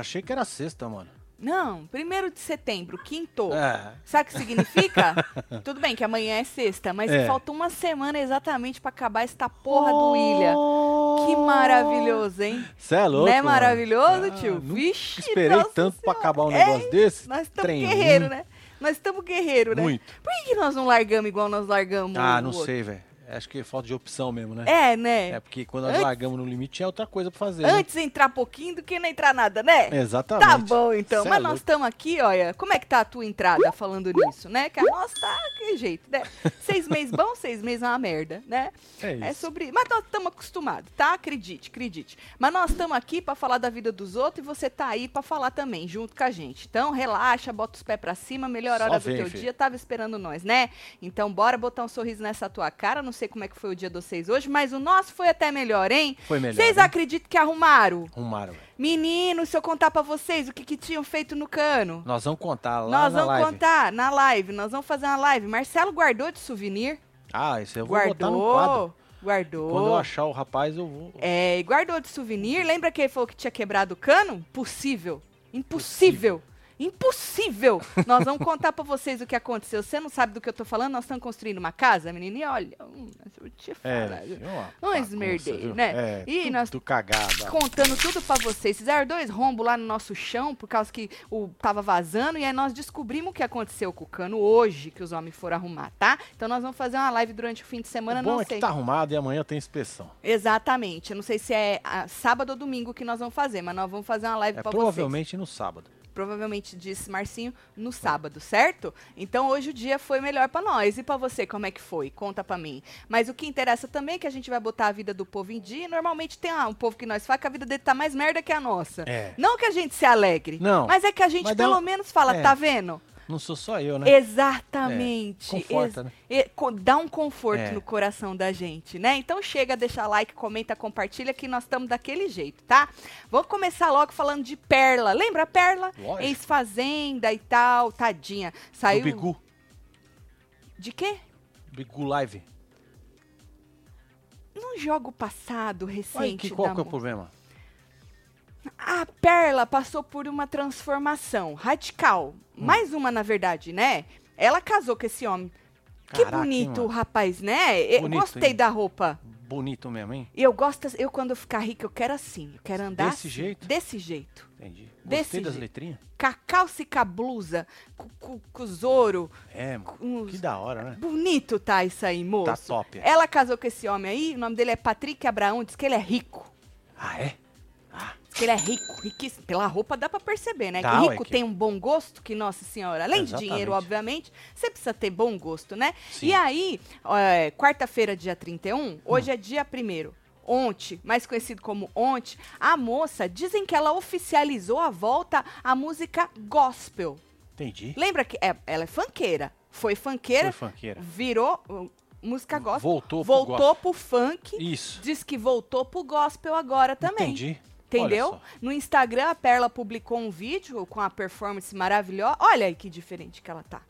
já achei que era sexta, mano. Não, primeiro de setembro, quinto. É. Sabe o que significa? Tudo bem que amanhã é sexta, mas É. falta uma semana exatamente pra acabar esta porra do Ilha. Que maravilhoso, hein? Cê é louco. Não é maravilhoso, Ah, tio? Vixe, Esperei tanto pra Senhora. acabar um É, negócio desse. Nós estamos guerreiro, né? Nós estamos guerreiro, né? Muito. Por que, que nós não largamos igual nós largamos Ah, não outro? sei, velho. Acho que é falta de opção mesmo, né? É, né? É porque quando nós Antes- largamos no limite tinha outra coisa pra fazer. né? Antes entrar pouquinho do que não entrar nada, né? Exatamente. Tá bom, então. Cê é Mas nós louco. estamos aqui, olha. Como é que tá a tua entrada falando nisso, né? Que a nossa tá que jeito, né? Seis meses bom, seis meses é uma merda, né? É isso. É sobre. Mas nós estamos acostumados, tá? Acredite, acredite. Mas nós estamos aqui pra falar da vida dos outros e você tá aí pra falar também, junto com a gente. Então, relaxa, bota os pés pra cima, melhor Só hora do vem, teu filho. dia. Tava esperando nós, né? Então, bora botar um sorriso nessa tua cara. Não sei como é que foi o dia de vocês hoje, mas o nosso foi até melhor, hein? Foi melhor. Vocês né? acreditam que arrumaram? Arrumaram, velho. Meninos, se eu contar pra vocês o que, que tinham feito no cano. Nós vamos contar lá nós na vamos live. contar na live, nós vamos fazer uma live. Marcelo guardou de souvenir. Ah, isso eu vou botar no quadro. guardou. Guardou. Quando eu achar o rapaz, eu vou. É, guardou de souvenir. Lembra que ele falou que tinha quebrado o cano? Possível. Impossível. Impossível! Nós vamos contar pra vocês o que aconteceu. Você não sabe do que eu tô falando? Nós estamos construindo uma casa, menina, e olha, hum, eu te É, falar. Um bagunça, esmerdeio, viu? né? É, E tudo nós cagado. ó. contando tudo pra vocês. Fizeram dois rombos lá no nosso chão, por causa que o tava vazando, e aí nós descobrimos o que aconteceu com o cano hoje, que os homens foram arrumar, tá? Então nós vamos fazer uma live durante o fim de semana, o bom não é sei. que tá arrumado e amanhã tem inspeção. Exatamente. Eu não sei se é ah, sábado ou domingo que nós vamos fazer, mas nós vamos fazer uma live É pra provavelmente no sábado. Provavelmente disse Marcinho no sábado, certo? Então hoje o dia foi melhor pra nós. E pra você, como é que foi? Conta pra mim. Mas o que interessa também é que a gente vai botar a vida do povo em dia. E normalmente tem ah, um povo que nós faz que a vida dele tá mais merda que a nossa. É. Não que a gente se alegre. Não. Mas é que a gente Mas pelo um- menos fala, é. tá vendo? Não sou só eu, né? Exatamente. É, conforta, né? e- dá um conforto É. no coração da gente, né? Então chega, deixa like, comenta, compartilha que nós estamos daquele jeito, tá? Vamos começar logo falando de Perla. Lembra a Perla? Ex-fazenda e tal, tadinha. Saiu Do Bigu. De quê? Bigu Live. Num jogo passado, Aí, recente que, qual que é o problema? A Perla passou por uma transformação radical. Hum. Mais uma, na verdade, né? Ela casou com esse homem. que Caraca, hein, bonito, mano? rapaz, né? Eu Bonito, gostei hein? da roupa. Bonito mesmo, hein? E eu gosto, eu quando eu ficar rica, eu quero assim. Eu quero andar Desse assim, jeito? Desse jeito. Entendi. Desse Gostei das jeito. letrinhas? Com a calça e com a blusa, com, com, com os ouro. É, Que da hora, né? Bonito tá isso aí, moço. Tá top. Ela casou com esse homem aí, o nome dele é Patrick Abraão, diz que ele é rico. Ah, é? Diz que ele é rico, riquíssimo. Pela roupa dá pra perceber, né? Dá, que ué, rico que- tem um bom gosto, que Nossa Senhora. Além de Exatamente. dinheiro, obviamente, você precisa ter bom gosto, né? Sim. E aí, é, quarta-feira, dia 31, Hum. hoje é dia 1 Ontem, mais conhecido como ontem, a moça, dizem que ela oficializou a volta à música gospel. Entendi. Lembra que é- ela é funkeira. Foi funkeira. virou uh, música gospel. Voltou pro voltou gospel. pro funk. Isso. Diz que voltou pro gospel agora também. Entendi. Entendeu? No Instagram, a Perla publicou um vídeo com a performance maravilhosa. Olha aí que diferente que ela tá.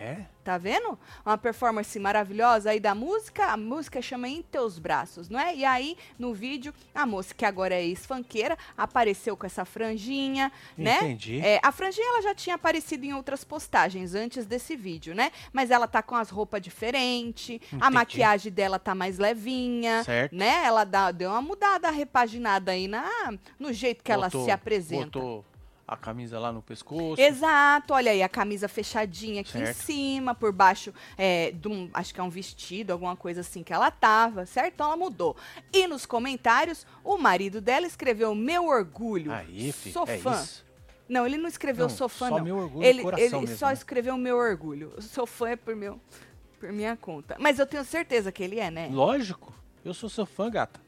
É? Tá vendo? Uma performance maravilhosa aí da música. A música chama Em Teus Braços, não é? E aí, no vídeo, a moça, que agora é ex-fanqueira, apareceu com essa franjinha, né? Entendi. É, a franjinha ela já tinha aparecido em outras postagens antes desse vídeo, né? Mas ela tá com as roupas diferentes, a maquiagem dela tá mais levinha, Certo. né? Ela dá- deu uma mudada, repaginada aí na, no jeito que ela Botou- se apresenta. Botou a camisa lá no pescoço. Exato, olha aí, a camisa fechadinha aqui em Certo. cima, por baixo é, de um, acho que é um vestido, alguma coisa assim que ela tava, certo? Então ela mudou. E nos comentários, o marido dela escreveu meu orgulho. Aí, filho. Sou é fã. isso. Não, ele não escreveu Não, sou fã, só não. meu orgulho ele coração ele mesmo, só né? escreveu meu orgulho. Sou fã é por meu por minha conta. Mas eu tenho certeza que ele é, né? Lógico. Eu sou seu fã, gata.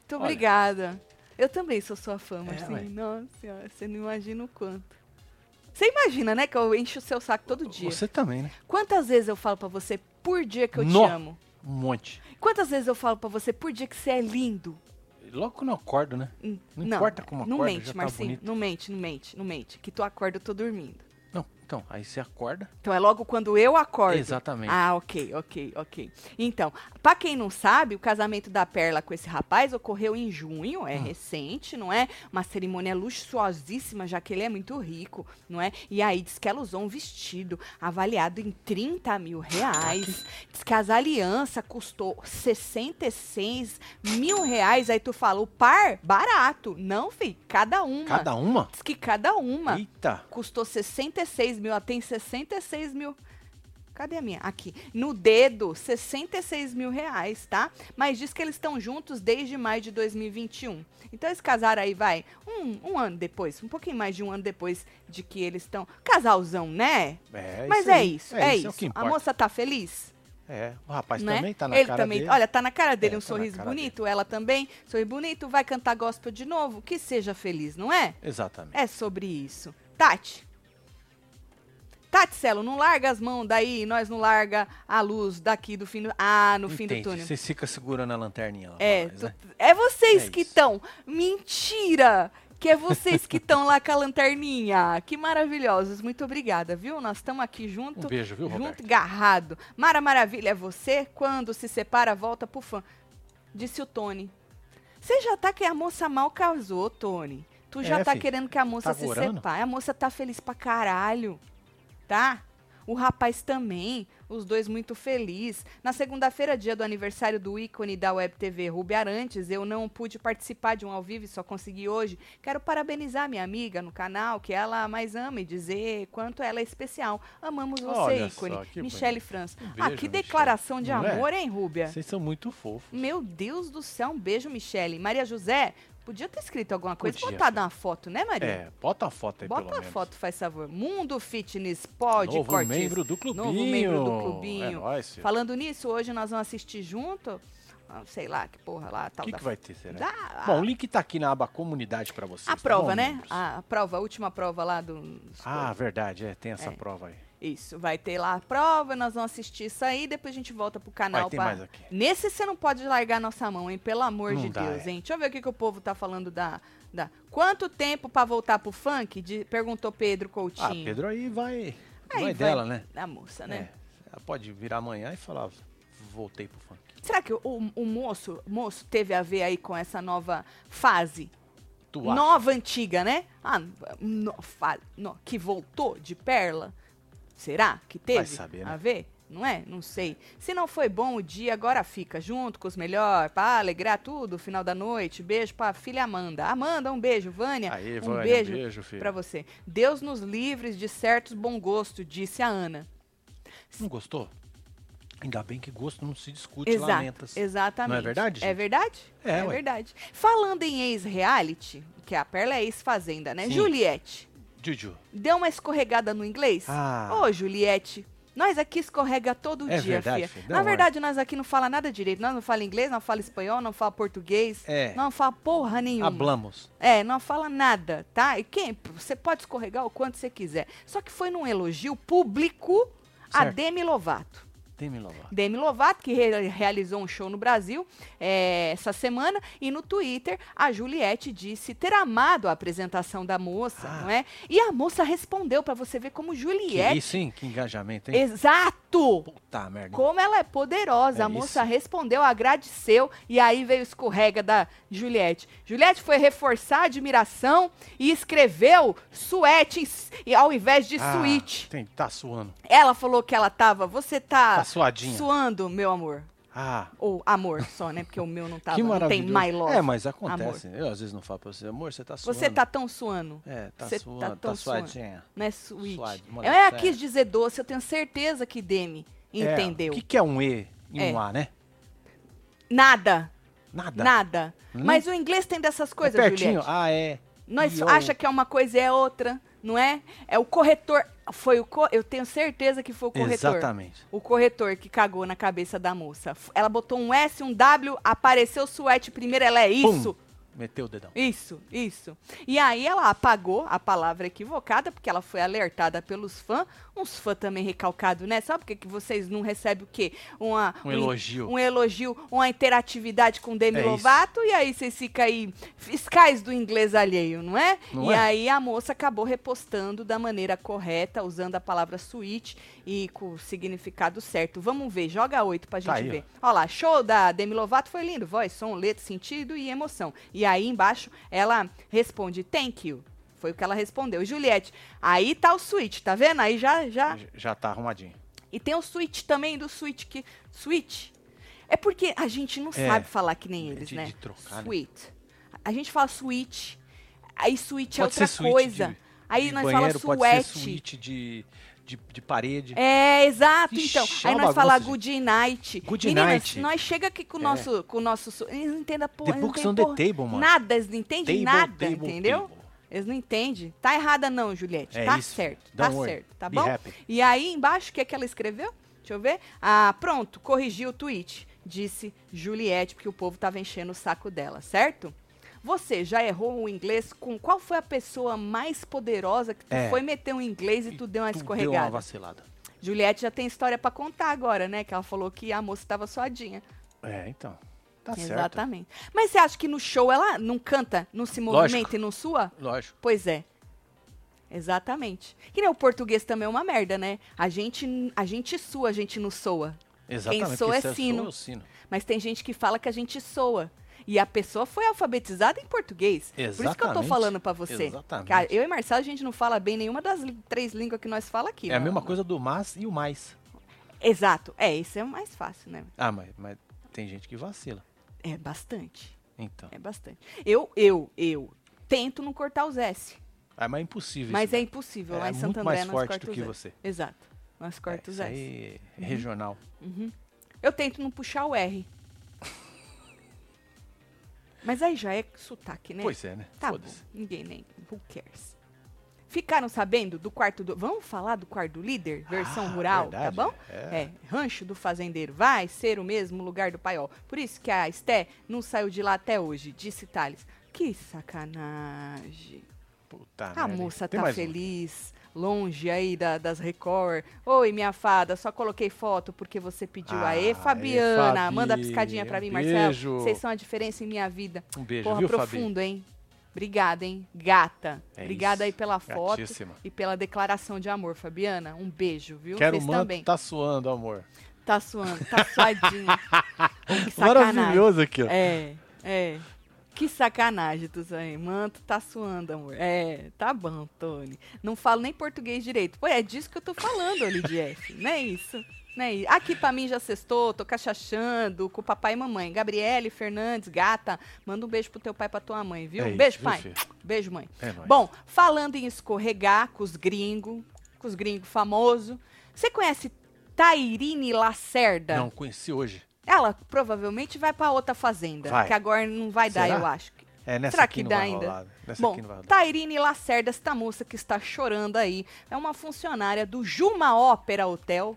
Muito olha. obrigada. Eu também sou sua fã, É, Marcinho. ué. Nossa senhora, você não imagina o quanto. Você imagina, né, que eu encho o seu saco todo dia. Você também, né? Quantas vezes eu falo pra você por dia que eu Nó. te amo? Um monte. Quantas vezes eu falo pra você por dia que você é lindo? Logo quando eu acordo, né? Hum, Não importa como Não mente, já tá Marcinho. bonito. não mente, não mente, não mente. Que tu acorda, eu tô dormindo. Então, aí você acorda. Então é logo quando eu acordo. Exatamente. Ah, ok, ok, ok. Então, pra quem não sabe, o casamento da Perla com esse rapaz ocorreu em junho, é Hum. recente, não é? Uma cerimônia luxuosíssima, já que ele é muito rico, não é? E aí diz que ela usou um vestido avaliado em 30 mil reais. Diz que as alianças custou 66 mil reais. Aí tu fala, o par, barato. Não, fi, cada uma. Cada uma? Diz que cada uma Eita. custou 66 mil, ela tem 66 mil. Cadê a minha? Aqui. No dedo, 66 mil reais, tá? Mas diz que eles estão juntos desde maio de 2021. Então eles casaram aí, vai, um, um ano depois, um pouquinho mais de um ano depois de que eles estão. Casalzão, né? É Mas isso é isso, é, É isso. o que a importa. moça tá feliz? É, o rapaz né? também tá na Ele cara também, dele. olha, tá na cara dele É, um tá sorriso bonito, ela também, sorriso bonito, vai cantar gospel de novo, que seja feliz, não é? Exatamente. É sobre isso. Tati. Tati Celo, não larga as mãos daí, nós não larga a luz daqui do fim do. Ah, no fim do túnel. Você fica segurando a lanterninha lá. É, nós, tu- né? é vocês É que estão. Mentira! Que é vocês que estão lá com a lanterninha. Que maravilhosos. Muito obrigada, viu? Nós estamos aqui junto. Um beijo, viu, junto, garrado. Mara Maravilha é você, quando se separa, volta pro fã. Disse o Tony. Você já tá que a moça mal casou, Tony. Tu já É, tá fi. querendo que a moça Tá se gorando? separe. A moça tá feliz pra caralho. Tá? O rapaz também, os dois muito felizes. Na segunda-feira, dia do aniversário do ícone da Web TV Rubi Arantes, eu não pude participar de um ao vivo e só consegui hoje. Quero parabenizar minha amiga no canal, que ela mais ama e dizer quanto ela é especial. Amamos você, Olha ícone. só, Michele. França. Um ah, que Michele. declaração de Não é? amor, hein, Rúbia? Vocês são muito fofos. Meu Deus do céu, um beijo, Michele. Maria José, podia ter escrito alguma coisa, Podia, botar filho. uma foto, né, Maria? É, bota a foto aí, Bota pelo a menos. foto, faz favor. Mundo Fitness pode, Novo Cortes. membro do clubinho. Novo membro do É clubinho. nóis, filho. Falando nisso, hoje nós vamos assistir junto, ah, sei lá, que porra lá, O que, da... que vai ter, será? da- Bom, o link tá aqui na aba comunidade pra vocês. a tá prova, bom, né? A, a prova, a última prova lá do... Ah, verdade, é, tem essa É. prova aí. Isso, vai ter lá a prova, nós vamos assistir isso aí, depois a gente volta pro canal. Vai pra- mais aqui. Nesse você não pode largar nossa mão, hein? Pelo amor Não de dá, Deus, é. hein? Deixa eu ver o que, que o povo tá falando da, da... Quanto tempo pra voltar pro funk? De- Perguntou Pedro Coutinho. Ah, Pedro aí vai. Aí vai dela, né? Da moça, né? É, ela pode virar amanhã e falar, voltei pro funk. Será que o, o moço, moço teve a ver aí com essa nova fase? Nova, antiga, né? Ah, no- fa- no- que voltou de Perla? Será que teve saber, né? a ver? Não é? Não sei. Se não foi bom o dia, agora fica junto com os melhores, pra alegrar tudo, final da noite. Beijo pra filha Amanda. Amanda, um beijo. Vânia, Aí, um Vânia, beijo, um beijo, pra você. Deus nos livres de certos bom gosto, disse a Ana. Não gostou? Ainda bem que gosto não se discute, Exato, lamentas. exatamente. Não é verdade, É gente? verdade? É, ué. verdade. Falando em ex-reality, que a Perla é ex-fazenda, né? Sim. Juliette, Juju. deu uma escorregada no inglês? Ah. Ô, Juliette, nós aqui escorrega todo É dia, verdade? Dá Na verdade, nós aqui não fala nada direito. Nós não fala inglês, não fala espanhol, não fala português. É. Não fala porra nenhuma. Hablamos. É, não fala nada, tá? E quem? Você pode escorregar o quanto você quiser. Só que foi num elogio público a Certo. Demi Lovato. Demi Lovato. Demi Lovato, que re- realizou um show no Brasil é, essa semana, e no Twitter a Juliette disse ter amado a apresentação da moça, Ah. não é? E a moça respondeu pra você ver como Que Juliette. isso, hein? Que engajamento, hein? Exato! Puta merda. Como ela é poderosa. É a moça isso. respondeu, agradeceu, e aí veio escorrega da Juliette. Juliette foi reforçar a admiração e escreveu suete ao invés de Ah, suíte. Tem, tá suando. Ela falou que ela tava. Você tá, Tá suadinha. suando, meu amor. Ah, Ou amor só, né? Porque o meu não tava. que não tem my love. É, mas acontece. Eu às vezes não falo pra você, amor, você tá suando. Você tá tão suando. É, tá você tá suando, tá, tão suando. suadinha. Não é sweet. Suade, Ela moleque, quis é. dizer doce, eu tenho certeza que Demi entendeu. É, o que, que é um E e um É. A, né? Nada, Nada. nada. Hum? Mas o inglês tem dessas É coisas, pertinho. Juliette. Ah, é. Nós E o- acha que é uma coisa e é outra, não é? É o corretor. Foi o eu tenho certeza que foi o corretor. Exatamente. O corretor que cagou na cabeça da moça. Ela botou um S, um W, apareceu o suete primeiro, ela é Pum. Isso. Meteu o dedão. Isso, isso. E aí ela apagou a palavra equivocada, porque ela foi alertada pelos fãs. Uns fãs também recalcados, né? Sabe por que vocês não recebem o quê? Uma, Um elogio. Um elogio, uma interatividade com Demi É isso. Lovato, e aí vocês ficam aí fiscais do inglês alheio, não é? Não e é? aí a moça acabou repostando da maneira correta, usando a palavra suíte e com o significado certo. Vamos ver, joga oito pra gente Tá aí, ó. ver. Olha lá, show da Demi Lovato foi lindo. Voz, som, letra, sentido e emoção. E aí embaixo ela responde thank you. Foi o que ela respondeu. Juliette, aí tá o switch, tá vendo? Aí já, já. Já- tá arrumadinho. E tem o switch também do switch que. Switch. É porque a gente não É. sabe falar que nem eles, de- né? de trocar, né? Sweet. A gente fala switch. Aí switch é outra suíte coisa. de- aí de nós banheiro, fala pode ser suete. suíte de, de, de parede. É, exato, Ixi, então. é Aí nós fala bagunça, good night. Good Meninas, night. nós chega aqui com o É. nosso, com o nosso, eles não entendem porra, The eles books on the table, mano. Nada, eles não entendem Table, nada, table, entendeu? table. Eles não entendem. Tá errada não, Juliette. É tá isso. certo, tá Don't worry. certo, tá Be bom? happy. E aí embaixo, o que é que ela escreveu? Deixa eu ver. Ah, pronto, corrigiu o tweet, disse Juliette, porque o povo tava enchendo o saco dela, certo? Você já errou o inglês com qual foi a pessoa mais poderosa que tu É. foi meter um inglês e tu deu uma Tu escorregada? Deu uma vacilada. Juliette já tem história pra contar agora, né? Que ela falou que a moça tava suadinha. É, então. Tá certo. Exatamente. Mas você acha que no show ela não canta, não se movimenta Lógico. e não sua? Lógico. Pois é. Exatamente. Que nem o português também é uma merda, né? A gente, a gente sua, a gente não soa. Exatamente. soa porque é soa, eu sino. Mas tem gente que fala que a gente soa. E a pessoa foi alfabetizada em português. Por isso que eu tô Exatamente. falando pra você. Exatamente. Cara, eu e Marcelo, a gente não fala bem nenhuma das três línguas que nós fala aqui. É a não- mesma coisa do mas e o mais. Exato. É, isso é o mais fácil, né? Ah, mas, mas tem gente que vacila. É bastante. Então. É bastante. Eu, eu, eu tento não cortar os S. Ah, mas é impossível Mas isso. é né? impossível. É Lá em muito Santo André mais forte do os que você. Exato. Nós É, corta os isso S. aí é regional. Eu tento não puxar o R. Mas aí já é sotaque, né? Pois é, né? Tá bom. Ninguém nem. Who cares? Ficaram sabendo do quarto do. Vamos falar do quarto do líder? Versão Ah, rural, verdade, tá bom? é. É, rancho do fazendeiro. Vai ser o mesmo lugar do paiol. Por isso que a Esté não saiu de lá até hoje, disse Thales. Que sacanagem. Puta A merda. moça Tem tá mais um. Longe aí da- das Record. Oi, minha fada, só coloquei foto porque você pediu. Ah, Aê, Fabiana, Fabi, manda a piscadinha pra mim, um Marcelo. beijo. Vocês são a diferença em minha vida. Um beijo, Porra, viu, profundo, hein? Obrigada, hein? Gata. É Obrigada aí isso. pela foto Gatíssima. e pela declaração de amor, Fabiana. Um beijo, viu? Quero Vocês também. tá suando, amor. Tá suando, tá suadinho. Maravilhoso aqui, ó. É, é. Que sacanagem, tu aí. Manto tá suando, amor. É, tá bom, Tony. Não falo nem português direito. Pô, é disso que eu tô falando, Olidief. Não é isso. É isso. Aqui pra mim já sextou, tô cachachando com o papai e mamãe. Gabriele Fernandes, gata, manda um beijo pro teu pai e pra tua mãe, viu? É isso, beijo, viu, pai. filho? Beijo, mãe. É. Bom, falando em escorregar com os gringos, com os gringos famosos, você conhece Tairine Lacerda? Não, conheci hoje. Ela provavelmente vai pra outra fazenda, Vai. que agora não vai dar, Será? eu acho. É, nessa Será que dá ainda? Bom. Tairine Lacerda, esta moça que está chorando aí, é uma funcionária do Juma Ópera Hotel,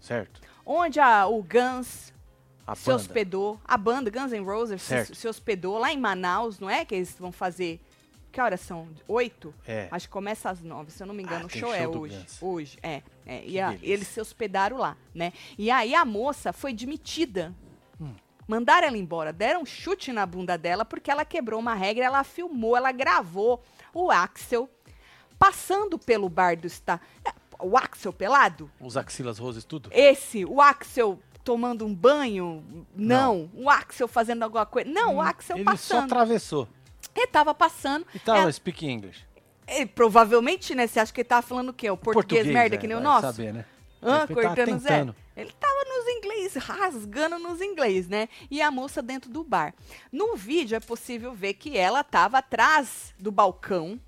Certo. onde a, o Guns A se banda. hospedou, a banda Guns N' Roses se, se hospedou lá em Manaus, não é? Que eles vão fazer. Que horas são? Oito? É. Acho que começa às nove, se eu não me engano. Ah, o show, show é hoje. Guns. Hoje, é. é. E a- eles se hospedaram lá, né? E aí a moça foi demitida. Hum. Mandaram ela embora, deram um chute na bunda dela porque ela quebrou uma regra, ela filmou, ela gravou o Axel passando pelo bar do está o Axel pelado? Os axilas roses, tudo? Esse, o Axel tomando um banho? Não. O Axel fazendo alguma coisa? Não, o Axel Hum, Ele só passando. atravessou. Ele tava passando. E tava Ela- speak English. ele, provavelmente, né? Você acha que ele tava falando o quê? O português, merda é, que nem o nosso? Saber, né? Hã? Cortando os tentando. é. Ele tava nos inglês, rasgando nos inglês, né? E a moça dentro do bar. No vídeo é possível ver que ela tava atrás do balcão.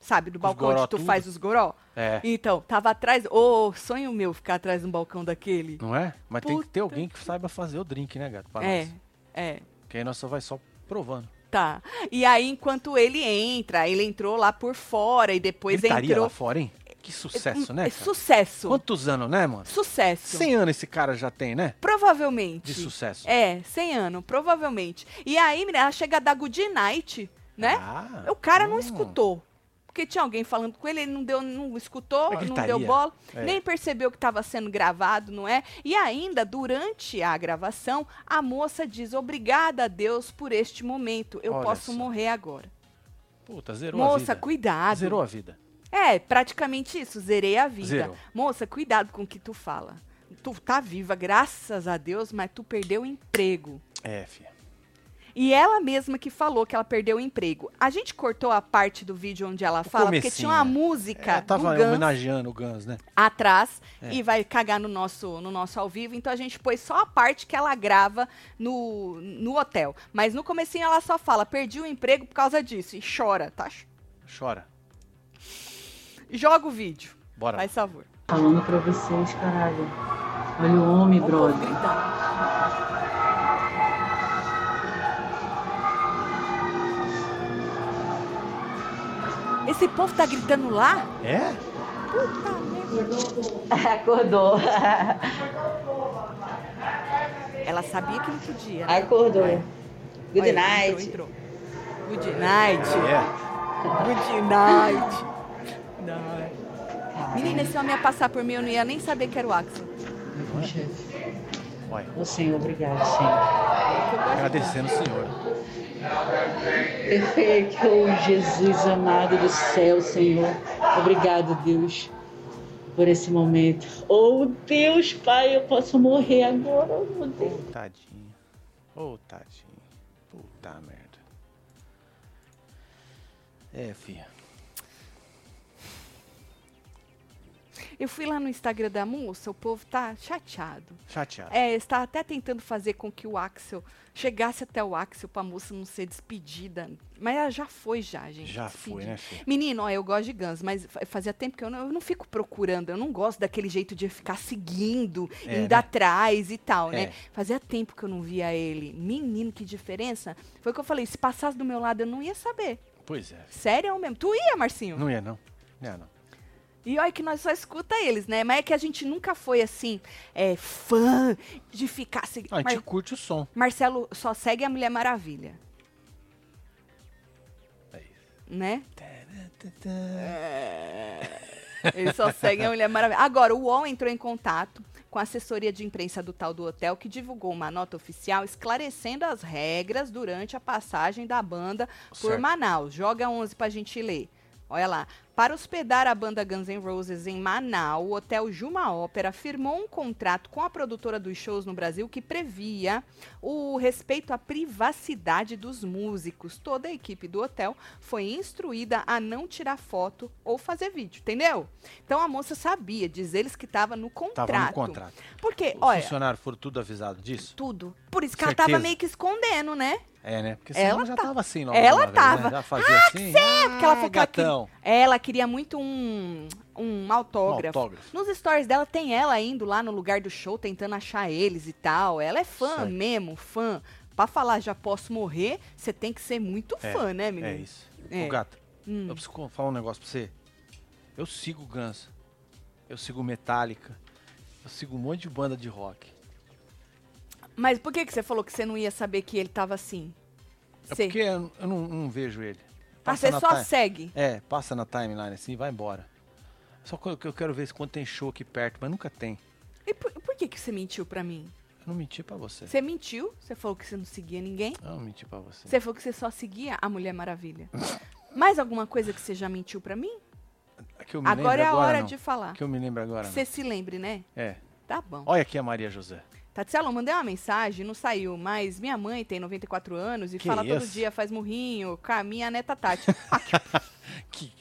Sabe, do os balcão onde tu tudo. faz os goró? É. Então, tava atrás. Ô, sonho meu ficar atrás de um balcão daquele. Não é? Mas tem que ter Puta alguém que saiba fazer o drink, né, gato? Pra É, nós. é. Porque aí nós só vai só provando. Tá. E aí, enquanto ele entra, ele entrou lá por fora e depois Gritaria entrou. lá fora, hein? Que sucesso, né? É cara? Sucesso. Quantos anos, né, mano? Sucesso. 100 anos esse cara já tem, né? Provavelmente. De sucesso. É, 100 anos, provavelmente. E aí, menina, ela chega a dar good night, né? Ah, o cara não hum. escutou. Porque tinha alguém falando com ele, ele não deu, não escutou, É não deu bola, É. nem percebeu que estava sendo gravado, não é? E ainda, durante a gravação, a moça diz: Obrigada a Deus por este momento. Eu Olha posso só. morrer agora. Puta, zerou a Moça, vida. cuidado. Zerou a vida. É, praticamente isso, zerei a vida. Zerou. Moça, cuidado com o que tu fala. Tu tá viva, graças a Deus, mas tu perdeu o emprego. É, filha. E ela mesma que falou que ela perdeu o emprego. A gente cortou a parte do vídeo onde ela fala, porque tinha uma né? música Ela tava Guns homenageando o Guns, né? atrás É. e vai cagar no nosso, no nosso ao vivo. Então a gente pôs só a parte que ela grava no, no hotel. Mas no comecinho ela só fala, perdi o emprego por causa disso. E chora, tá? Chora. Joga o vídeo. Bora. Faz favor. Falando pra vocês, caralho. Olha o homem, povo brother. gritando. Esse povo tá gritando lá? É? Puta merda. Acordou. Ela sabia que não podia. Né? Acordou. Good Olha, night. Entrou, entrou. Good night. É. Good night. Night. Menina, esse homem ia passar por mim, eu não ia nem saber que era o Axel. Ué, Ô Senhor, obrigado, Senhor. É agradecendo o senhor. Perfeito, oh, Jesus amado do céu, Senhor. Obrigado, Deus, por esse momento. Oh, Deus, Pai, eu posso morrer agora, oh, meu Deus. Ô, tadinho. Ô, tadinho. Puta merda. É, filha. Eu fui lá no Instagram da moça, o povo tá chateado. Chateado. É, está até tentando fazer com que o Axel chegasse até o Axel pra moça não ser despedida. Mas ela já foi já, gente. Já foi, despedida. né, filha? Menino, ó, eu gosto de Guns, mas fa- fazia tempo que eu não, eu não fico procurando. Eu não gosto daquele jeito de ficar seguindo, É, indo né? atrás e tal, né? É. Fazia tempo que eu não via ele. Menino, que diferença. Foi o que eu falei, se passasse do meu lado eu não ia saber. Pois é. Sério mesmo. Tu ia, Marcinho? Não ia, não. Não ia, não. E olha que nós só escuta eles, né? Mas é que a gente nunca foi assim, é, fã de ficar seguindo. Ah, a gente curte o som. Marcelo só segue a Mulher Maravilha, É isso. né? Ele só segue a Mulher Maravilha. Agora, o UOL entrou em contato com a assessoria de imprensa do tal do hotel, que divulgou uma nota oficial esclarecendo as regras durante a passagem da banda por Certo. Manaus. Joga 11 pra gente ler. Olha lá. Para hospedar a banda Guns N' Roses em Manaus, o Hotel Juma Ópera firmou um contrato com a produtora dos shows no Brasil que previa o respeito à privacidade dos músicos. Toda a equipe do hotel foi instruída a não tirar foto ou fazer vídeo, entendeu? Então a moça sabia, diz eles que estava no contrato. Tava no contrato. Porque, Os olha, funcionários foram tudo avisados disso? tudo. Por isso que ela tava Certeza. meio que escondendo, né? É, né? Porque Ela já tá- tava assim logo. Ela vez, tava. Né? Já fazia assim. Porque ela ela queria- gatão. Ela queria muito um, um autógrafo. Um autógrafo. Nos stories dela tem ela indo lá no lugar do show, tentando achar eles e tal. Ela é fã Certo. mesmo, fã. Pra falar já posso morrer, você tem que ser muito É, fã, né, menino? É isso. É. Ô, gato, Hum. eu preciso falar um negócio pra você. Eu sigo Guns. Eu sigo Metallica. Eu sigo um monte de banda de rock. Mas por que, que você falou que você não ia saber que ele tava assim? É Sei. porque eu eu não, não vejo ele. Ah, Passa você na só ti- segue. É, passa na timeline assim e vai embora. Só que eu- que eu quero ver se quando tem show aqui perto, mas nunca tem. E por, por que, que você mentiu pra mim? Eu não menti pra você. Você mentiu, você falou que você não seguia ninguém. Eu não menti pra você. Você falou que você só seguia a Mulher Maravilha. Mais alguma coisa que você já mentiu pra mim? Que eu me Agora é a hora não. de falar. Que eu me lembro agora. Não. você se lembre, né? É. Tá bom. Olha aqui a Maria José. Tatiana, eu mandei uma mensagem, não saiu, mas minha mãe tem 94 anos e Que fala todo isso? dia, faz murrinho, com a minha neta Tati. Que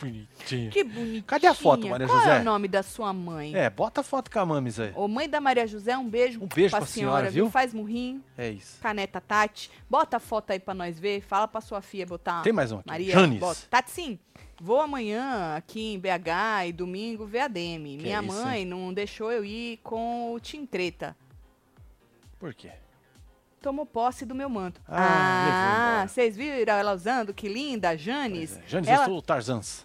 bonitinho. que bonitinha. Cadê a foto, Maria Qual é José? o nome da sua mãe? É, bota a foto com a Mames aí. Ô, mãe da Maria José, um beijo. Um beijo pra pra senhora, senhora, viu? Faz murrinho, É isso. caneta Tati. Bota a foto aí pra nós ver. Fala pra sua filha botar. Tem mais um aqui. Maria, Janis. bota. Tati, sim. Vou amanhã aqui em BH e domingo ver a Demi. Que Minha isso, mãe não deixou eu ir com o Tim Treta. Por quê? Tomou posse do meu manto. Ah, Ah, vocês viram ela usando? Que linda, Janis. É. Janis, ela... eu sou o Tarzans.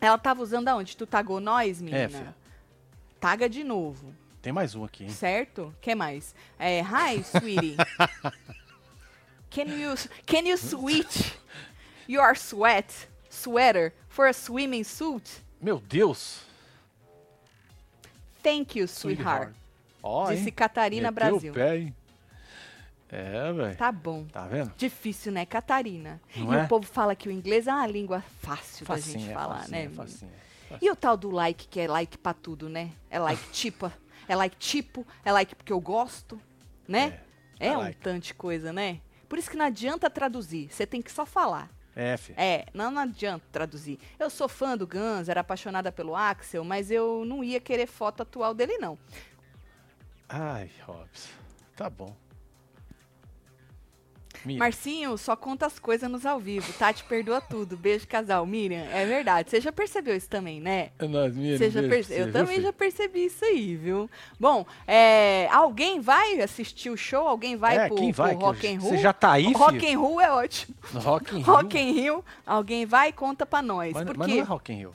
Ela tava usando aonde? Tu tagou nós, menina? É, filha. Taga de novo, Tem mais um aqui, hein? certo? que mais? É, hi, sweetie. can you can you switch your sweat sweater for a swimming suit? Meu Deus! Thank you, sweetheart. Ó, Disse hein? Catarina Meteu Brasil. o pé, hein? É, velho. Tá bom. Tá vendo? Difícil, né, Catarina? Não e é? o povo fala que o inglês é uma língua fácil da Facinho, gente é falar, facinho, né? é menina? facinho. E o tal do like, que é like pra tudo, né? É like tipo, é like tipo, é like porque eu gosto, né? É, é um like. tanto de coisa, né? Por isso que não adianta traduzir, você tem que só falar. É, filho. É, não, não adianta traduzir. Eu sou fã do Guns, era apaixonada pelo Axel, mas eu não ia querer foto atual dele, não. Ai, Robson. Tá bom. Miriam, Marcinho, só conta as coisas nos ao vivo. Tati perdoa tudo. Beijo, casal. Miriam, é verdade. Você já percebeu isso também, né? é nóis, Miriam, perce- Eu também filho? já percebi isso aí, viu? Bom, é, alguém vai assistir o show? Alguém vai é, pro, quem vai? pro Rock eu-? Você já tá aí, filho? Rock Roll é ótimo. Rock in Rio? Rock in Rio, alguém vai e conta pra nós. Mas, mas porque não é Rock in Rio.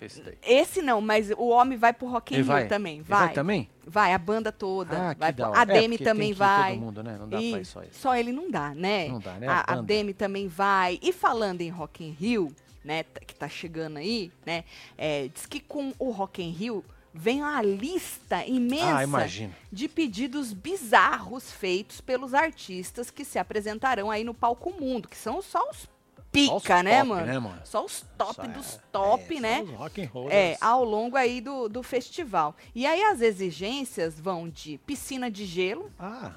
Esse daí. esse não, mas o homem vai pro Rock in Rio também. Vai. vai também? Vai, a banda toda. Ah, vai pro-. A É, Demi porque também vai. todo mundo, né? Não dá pra ir só ele. Só ele não dá, né? Não dá, né? A, A a. Demi também vai. E falando em Rock in Rio, né, que tá chegando aí, né, é, diz que com o Rock in Rio vem uma lista imensa Ah, de pedidos bizarros feitos pelos artistas que se apresentarão aí no palco mundo, que são só os pica, né, top, mano? né, mano? Só os top Só é- dos top, é, né? Rock and roll. É, ao longo aí do, do festival. E aí as exigências vão de piscina de gelo Ah,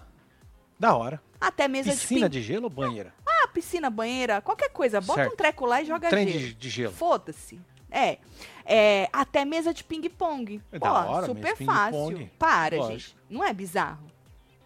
da hora. até mesa Piscina de, de gelo ou banheira? ping... Ah, piscina, banheira, qualquer coisa. Bota Certo. um treco lá e joga Trem gelo. de, de gelo. Foda-se. É. É, Até mesa de ping-pong. É Pô, da hora, super fácil. Para, Lógico. gente. Não é bizarro?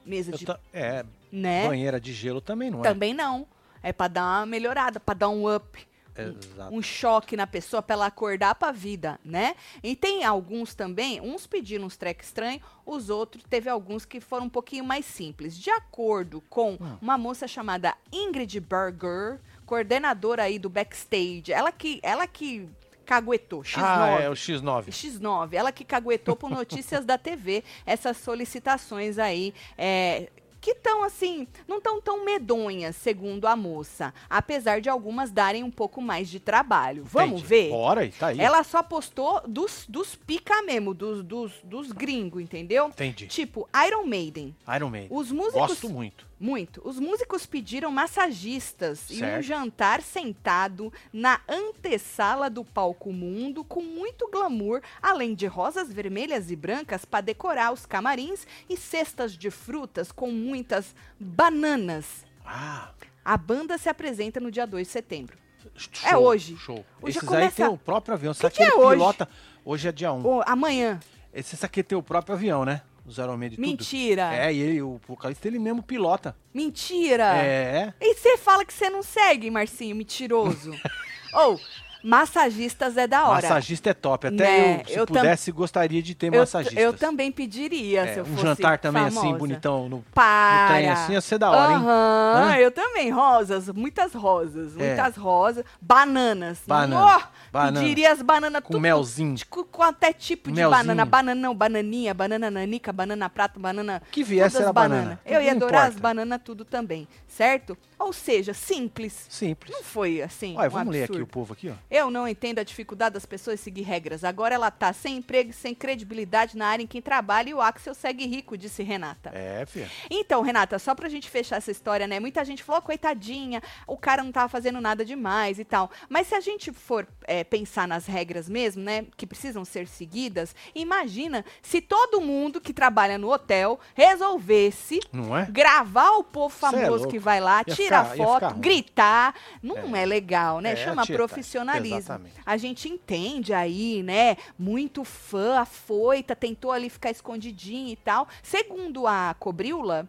Mesa Eu de. É, Né? banheira de gelo também não é? Também não. É pra dar uma melhorada, pra dar um up. Exato. um choque na pessoa pra ela acordar pra vida, né? E tem alguns também, uns pediram uns track estranho, os outros teve alguns que foram um pouquinho mais simples. De acordo com Hum. uma moça chamada Ingrid Berger, coordenadora aí do backstage, ela que ela que caguetou X9. Ah, é o X9. X9, ela que caguetou por notícias da TV essas solicitações aí, é, que estão assim, não estão tão medonhas, segundo a moça, apesar de algumas darem um pouco mais de trabalho. Vamos Entendi. ver? Bora tá aí. Ela só postou dos, dos pica mesmo, dos, dos, dos gringos, entendeu? Entendi. Tipo, Iron Maiden. Iron Maiden. Os músicos. Gosto muito. Muito. Os músicos pediram massagistas e um Certo. jantar sentado na antessala do palco mundo com muito glamour, além de rosas vermelhas e brancas para decorar os camarins e cestas de frutas com muitas bananas. Ah, A banda se apresenta no dia 2 de setembro. show, É hoje. Show. Hoje Esses começa- aí tem o próprio avião. Que Sabe que é aquele hoje? pilota? Hoje é dia 1. Ô, amanhã. Esse aqui tem o próprio avião, né? Os Iron Man de tudo. Mentira. É, e ele, o vocalista, ele mesmo pilota. Mentira. É. E você fala que você não segue, Marcinho, mentiroso. Ou, massagistas é da hora. Massagista é top. Até Né, eu, se eu pudesse, gostaria de ter eu, massagistas. eu também pediria, É, se eu um fosse jantar também assim, famosa. bonitão, no, no Para. trem assim, ia ser da hora, hein? Aham, Hã? eu também. Rosas, muitas rosas, É. muitas rosas. Bananas. Banana, Oh, banana. Pediria as bananas Com tudo. melzinho. Com, com até tipo de Melzinho. banana. Banana não, bananinha, banana nanica, banana prata, banana... Que viesse era banana. banana. Eu ia adorar as importa. bananas tudo também, certo? Ou seja, simples. Simples. Não foi assim, Olha, um vamos ler absurdo. aqui o povo aqui, ó. Eu não entendo a dificuldade das pessoas seguir regras. Agora ela tá sem emprego, e sem credibilidade na área em que trabalha e o Axel segue rico, disse Renata. É, filha. Então, Renata, só pra gente fechar essa história, né? Muita gente falou, coitadinha, o cara não tava fazendo nada demais e tal. Mas se a gente for é, pensar nas regras mesmo, né? Que precisam ser seguidas, imagina se todo mundo que trabalha no hotel resolvesse é? gravar o povo é famoso louco. que vai lá, Ia tirar ficar- foto, gritar. Não é, legal, né? É, Chama profissionalismo. Exatamente. A gente entende aí, né? Muito fã, afoita, tentou ali ficar escondidinha e tal. Segundo a Cobrila,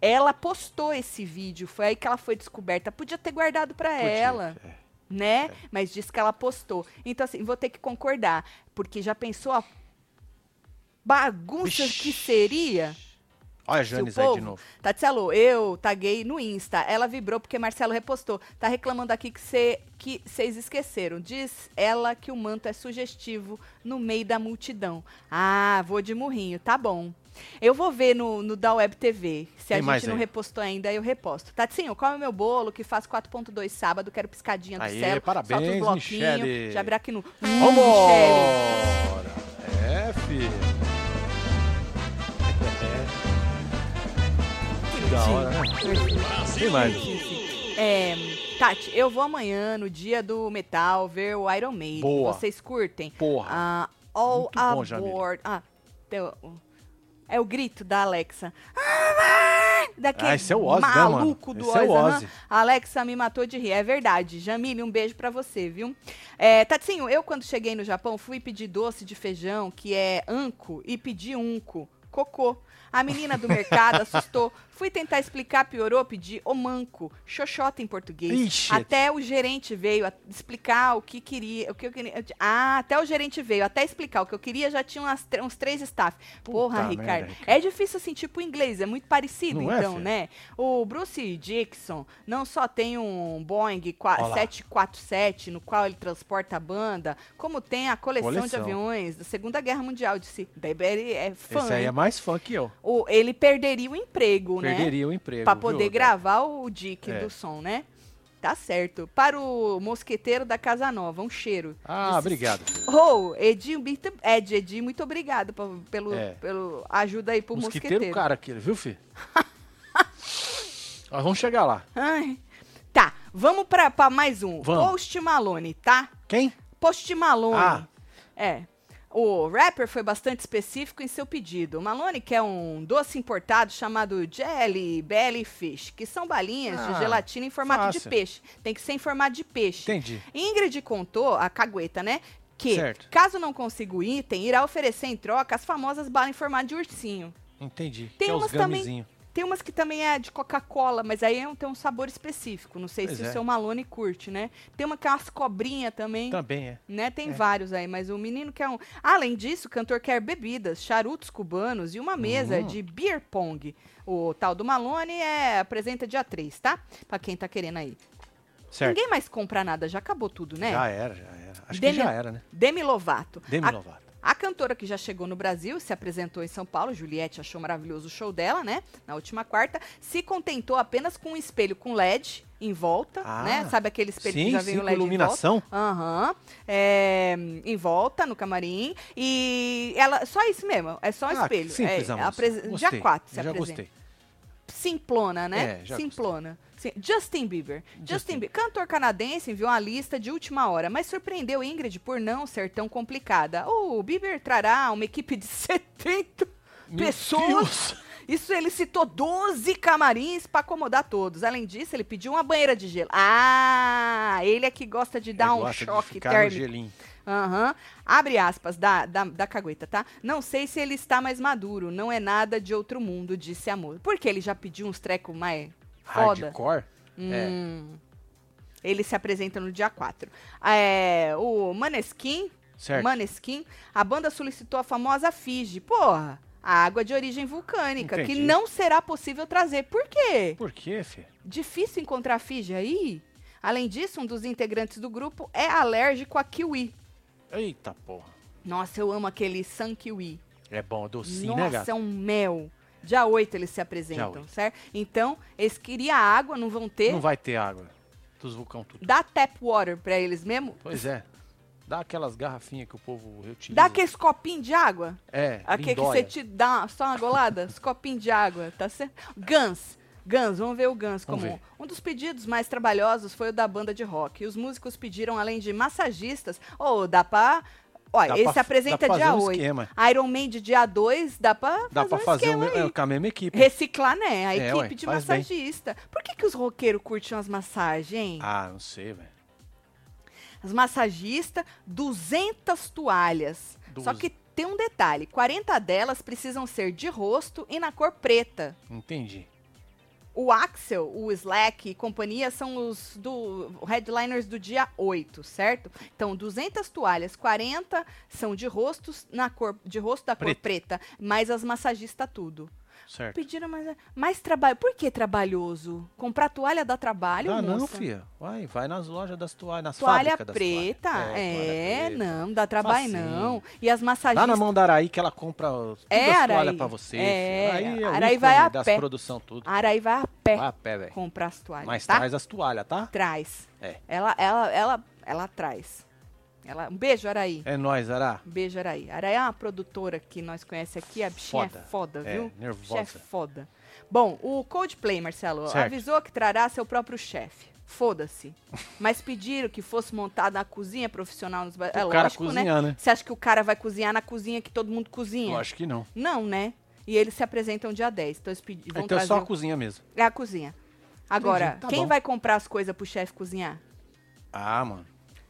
ela postou esse vídeo, foi aí que ela foi descoberta. Podia ter guardado pra Podia, ela é. Né? Mas disse que ela postou. Então, assim, vou ter que concordar. Porque já pensou a bagunça que seria? Olha a Janis aí de novo. Tatselo, eu taguei no Insta. Ela vibrou porque Marcelo repostou. Tá reclamando aqui que cê- que vocês esqueceram. Diz ela que o manto é sugestivo no meio da multidão. Ah, vou de murrinho. Tá bom. Eu vou ver no, no da Web TV. Se a Tem mais gente não aí? repostou ainda, eu reposto. Tatinho, come meu bolo que faz 4.2 sábado. Quero piscadinha do Aê, céu. parabéns, solta os bloquinhos. Michele. Já virar aqui no... Vambora! É, filho. Que da hora, né? Tem mais. É, Tati, eu vou amanhã, no dia do metal, ver o Iron Maiden. Boa. Vocês curtem? Porra. Ah, all Muito bom, aboard. Ah, teu- é o grito da Alexa. Daquele Ah, esse é o Ozzy, né, maluco do Esse é o Ozzy. Ozzy. Alexa me matou de rir. É verdade. Jamile, um beijo pra você, viu? É, Tatinho, eu quando cheguei no Japão fui pedir doce de feijão, que é anco, e pedi unco, cocô. A menina do mercado assustou. Fui tentar explicar, piorou, pedi o manco, xoxota em português. Ixi. Até o gerente veio a- explicar o que queria, o que eu queria. Ah, até o gerente veio até explicar o que eu queria, já tinha umas uns três staff. Porra, Puta Ricardo. merda. É difícil assim, tipo inglês, é muito parecido, Não é, então, filho? né? O Bruce Dixon não só tem um Boeing qua- Ó lá. 747 no qual ele transporta a banda, como tem a coleção, de Coleção. aviões da Segunda Guerra Mundial de si. Daí ele é fã. Esse aí é mais fã que eu. O- ele perderia o emprego, né? Perderia o emprego. Pra viu, poder Roberto? gravar o Dick É. do som, né? Tá certo. Para o mosqueteiro da Casa Nova, um cheiro. Ah, Disse- obrigado. Oh, Edi, muito- Ed, Edi, muito obrigado pelo, É. pelo ajuda aí pro Mosquiteiro, mosqueteiro. cara aquele, viu, filho? Nós vamos chegar lá. Ai. Tá, vamos pra, pra mais um. Vamos. Post Malone, tá? Quem? Post Malone. Ah. É. O rapper foi bastante específico em seu pedido. O Malone quer um doce importado chamado Jelly Belly Fish, que são balinhas Ah, de gelatina em formato de fácil. peixe. Tem que ser em formato de peixe. Entendi. Ingrid contou, a cagueta, né? Que, Certo. caso não consiga o item, irá oferecer em troca as famosas balas em formato de ursinho. Entendi. Tem que é umas também- gamezinhos. Tem umas que também é de Coca-Cola, mas aí é um- tem um sabor específico. Não sei Pois se o é. seu Malone curte, né? Tem uma que é umas cobrinhas também. Também é. Né? Tem É. vários aí, mas o menino quer um. Além disso, o cantor quer bebidas, charutos cubanos e uma mesa Hum. de beer pong. O tal do Malone é apresenta dia 3, tá? Pra quem tá querendo aí. Certo. Ninguém mais compra nada, já acabou tudo, né? Já era, já era. Acho Demi- que já era, né? Demi Lovato. Demi Lovato. A cantora que já chegou no Brasil, se apresentou em São Paulo, Juliette achou maravilhoso o show dela, né? Na última quarta, se contentou apenas com um espelho com LED em volta, Ah, né? Sabe aquele espelho que Sim, já sim, vem o com LED em volta? iluminação. Aham. É, em volta, no camarim. E ela. Só isso mesmo. É só um Ah, espelho. simples, é, a apresen- Dia Gostei. 4 se já apresenta. gostei. Simplona, né? É, Simplona. Sim. Justin Bieber. Justin, Justin. Bieber. Cantor canadense enviou uma lista de última hora, mas surpreendeu Ingrid por não ser tão complicada. O Bieber trará uma equipe de 70 Meu pessoas. Deus! Isso ele citou 12 camarins para acomodar todos. Além disso, ele pediu uma banheira de gelo. Ah, ele é que gosta de dar Ele um de choque no térmico. Aham. Abre aspas da, da, da cagueta, tá? Não sei se ele está mais maduro. Não é nada de outro mundo, disse a moça. Porque ele já pediu uns trecos mais foda. Hardcore? É. Hum. Ele se apresenta no dia 4. É, o Maneskin, Certo. Maneskin, a banda solicitou a famosa Fiji. Porra, a água de origem vulcânica, que Entendi. não será possível trazer. Por quê? Por quê, filho? Difícil encontrar Fiji aí? Além disso, um dos integrantes do grupo é alérgico a kiwi. Eita porra. Nossa, eu amo aquele Sun Kiwi. É bom, docinho, né, Nossa, gato? é um mel. Dia 8 eles se apresentam, certo? Então, eles queriam água, não vão ter. Não vai ter água. Dos vulcão tudo. Dá tap water pra eles mesmo. Pois é. Dá aquelas garrafinhas que o povo reutiliza. Dá aqueles copinhos de água. É, Aquele que você te dá só uma golada. Os copinhos de água, tá certo? Guns. Guns, vamos ver o Guns Vamos como um dos pedidos mais trabalhosos foi o da banda de rock. E os músicos pediram, além de massagistas, ou dá pra. Olha, Dá ele pra- se apresenta dá pra dia um 8. esquema. Iron Man de dia 2, dá pra Dá fazer pra um fazer me- aí. é, com a mesma equipe. Reciclar, né? A É, equipe ué, de faz bem. massagista. Por que, que os roqueiros curtem umas massagens? Ah, não sei, velho. As massagistas, 200 toalhas. Só Doze. que tem um detalhe: 40 delas precisam ser de rosto e na cor preta. Entendi. O Axel, o Slack e companhia são os do headliners do dia 8, certo? Então, 200 toalhas, 40 são de rostos na cor de rosto da cor Preta. preta, mais as massagistas tudo. Certo. Pediram mais, mais trabalho. Por que trabalhoso? Comprar toalha dá trabalho, Ah, não, moça? filha. Vai, vai nas lojas das toalhas, nas Toalha fábricas das preta? toalhas. É, toalha preta. não, dá trabalho Facinho. não. E as Lá massagistas... na mão da Araí que ela compra todas É, as Araí. toalhas pra você. É, filha. Araí é Araí vai a das pé. produção tudo. Araí vai a pé Vai a pé, velho. comprar as toalhas, Mas tá? traz as toalhas, tá? Traz. É. Ela, ela, ela, ela traz. Ela, um beijo, Araí. É nóis, Ará. Um beijo, Araí. Araí é uma produtora que nós conhecemos aqui. A bichinha Foda. é foda, É, viu? A bichinha nervosa. é foda. Bom, o Coldplay, Marcelo, Certo. avisou que trará seu próprio chefe. Foda-se. Mas pediram que fosse montado na cozinha profissional nos ba- É O cara lógico, né? cozinhar, né? Você acha que o cara vai cozinhar na cozinha que todo mundo cozinha? Eu acho que não. Não, né? E eles se apresentam dia 10. Então eles pedi- vão Então é trazer só a cozinha mesmo. É a cozinha. Agora, Entendi, tá quem bom. vai comprar as coisas pro chefe cozinhar? Ah, mano.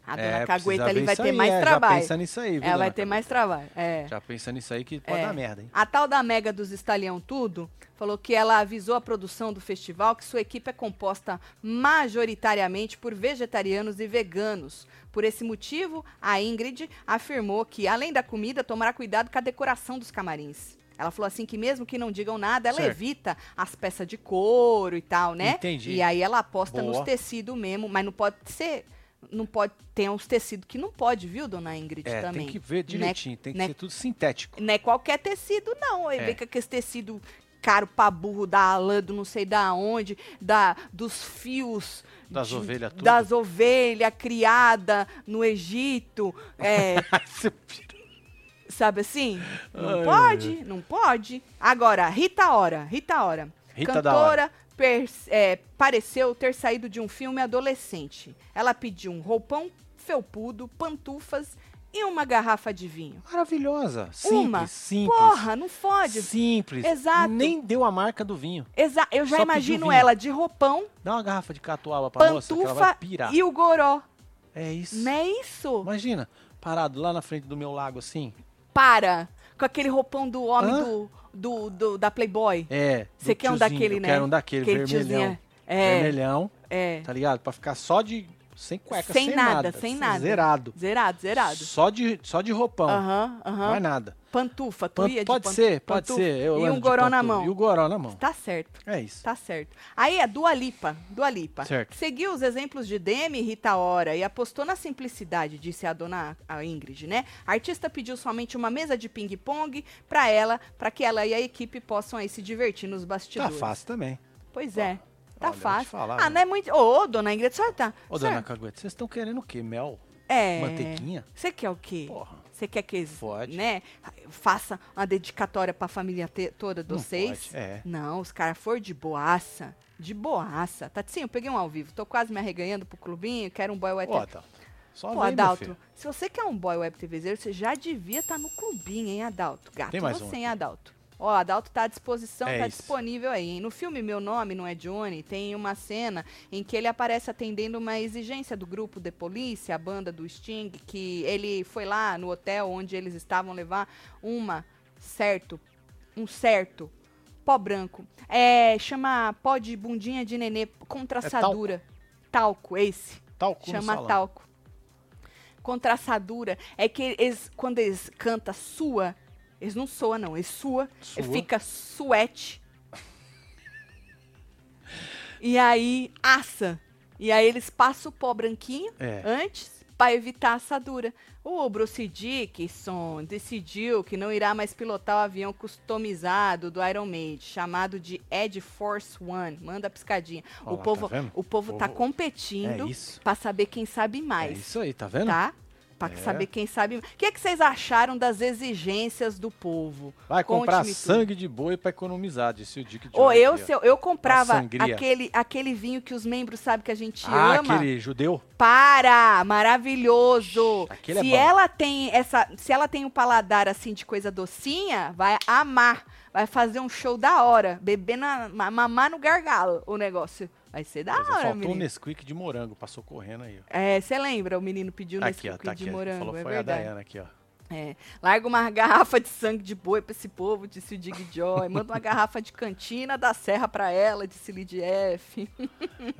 A dona é, Cagueta ali vai ter aí, mais é, trabalho. Já pensa nisso aí, viu, Ela vai ter Cagueta? mais trabalho. É. Já pensa nisso aí que pode É. dar merda, hein? A tal da Mega dos Estalhão Tudo falou que ela avisou a produção do festival que sua equipe é composta majoritariamente por vegetarianos e veganos. Por esse motivo, a Ingrid afirmou que, além da comida, tomará cuidado com a decoração dos camarins. Ela falou assim que mesmo que não digam nada, ela Certo. evita as peças de couro e tal, né? Entendi. E aí ela aposta Boa. nos tecidos mesmo, mas não pode ser... Não pode ter uns tecidos que não pode, viu, dona Ingrid, É, também. tem que ver direitinho, tem que né? ser tudo sintético. Não é qualquer tecido, não. Ele É. vem com aquele tecido caro pra burro, da lã do não sei da onde, da, dos fios. Das ovelhas, tudo. Das ovelhas criada no Egito. É, sabe assim? Não Ai, pode, não pode. Agora, Rita Ora, Rita Ora. Rita da hora. Cantora é, pareceu ter saído de um filme adolescente. Ela pediu um roupão felpudo, pantufas e uma garrafa de vinho. Maravilhosa. Simples, Uma. simples. Porra, não fode. Simples. Exato. Nem deu a marca do vinho. Exa eu já Só imagino ela de roupão, Dá uma garrafa de catuaba pra moça que ela vai pantufa pirar. e o goró. É isso. Não é isso? Imagina, parado lá na frente do meu lago assim. Para. Com aquele roupão do homem Hã? do, do, do- da Playboy. É. Você quer um daquele, eu né? Quero um daquele, Aquele vermelhão. é. Vermelhão, É. tá ligado? Pra ficar só de. Sem cueca, Sem sem, nada, sem nada. Zerado. Zerado, zerado. Só de, só de roupão. Aham, aham. Mais nada. Pantufa, tu Pan- ia de pode pan- ser, pode pantufa ser. Eu e um goró na pantufa. mão. E o goró na mão. Tá certo. É isso. Tá certo. Aí a Dua Lipa, Dua Lipa. Certo. Seguiu os exemplos de Demi e Rita Ora e apostou na simplicidade, disse a dona a Ingrid, né? A artista pediu somente uma mesa de ping-pong pra ela, pra que ela e a equipe possam aí se divertir nos Tá bastidores. fácil também. Pois é. Tá olha, fácil. falar, ah, viu? não é muito. Ô, dona Ingrid, a senhora tá. Ô, a senhora- dona Cagueta, vocês estão querendo o quê? Mel? É. Manteiguinha? Você quer o quê? Porra. Você quer que eles, Pode. né, faça uma dedicatória pra família te- toda de vocês? pode, é. Não, os caras foram de boaça. De boaça. Tatinho, eu peguei um ao vivo. Tô quase me arreganhando pro clubinho. Quero um boy web Ó, TV. Adalto. Só Pô, vem, Adalto, se você quer um boy web TVzeiro, você já devia estar no clubinho, hein, Adalto? Gato, Tem mais você, um hein. Adalto? Ó, Adalto tá à disposição, É tá isso. disponível aí? No filme Meu Nome Não É Johnny, tem uma cena em que ele aparece atendendo uma exigência do grupo The Police, a banda do Sting, que ele foi lá no hotel onde eles estavam levar uma certo, um certo pó branco. É, chama pó de bundinha de nenê, contrassadura. talco, esse. Talco Chama talco. Contrassadura é que eles, quando eles cantam sua, eles não soam, não. Eles sua, Sua. fica suete. e aí assa. E aí eles passam o pó branquinho É. antes para evitar a assadura. O Bruce Dickinson decidiu que não irá mais pilotar o avião customizado do Iron Maiden, chamado de Ed Force One. Manda a piscadinha. O, lá, tá povo, vendo? o povo tá Povo- competindo É para saber quem sabe É mais, isso aí, tá vendo? tá? Para É. saber quem sabe. O que, é que vocês acharam das exigências do povo? Vai comprar Conte-me tudo. sangue de boi pra economizar, disse o Dick Ou Johnny eu, eu, eu comprava aquele, aquele vinho que os membros sabem que a gente Ah, ama. aquele judeu? Para! Maravilhoso! Aquele é se bom. ela tem essa, se ela tem um paladar assim de coisa docinha, vai amar, vai fazer um show da hora, beber na ma- mamar no gargalo o negócio. Vai ser da é, hora, faltou um. Nesquik de morango, passou correndo aí, ó. É, você lembra? O menino pediu Aqui, Nesquik ó, tá de aqui. morango, Falou é foi a verdade. Dayana aqui, ó. É, larga uma garrafa de sangue de boi pra esse povo, disse o Dig Joy. Manda uma garrafa de cantina da serra pra ela, disse Lid F.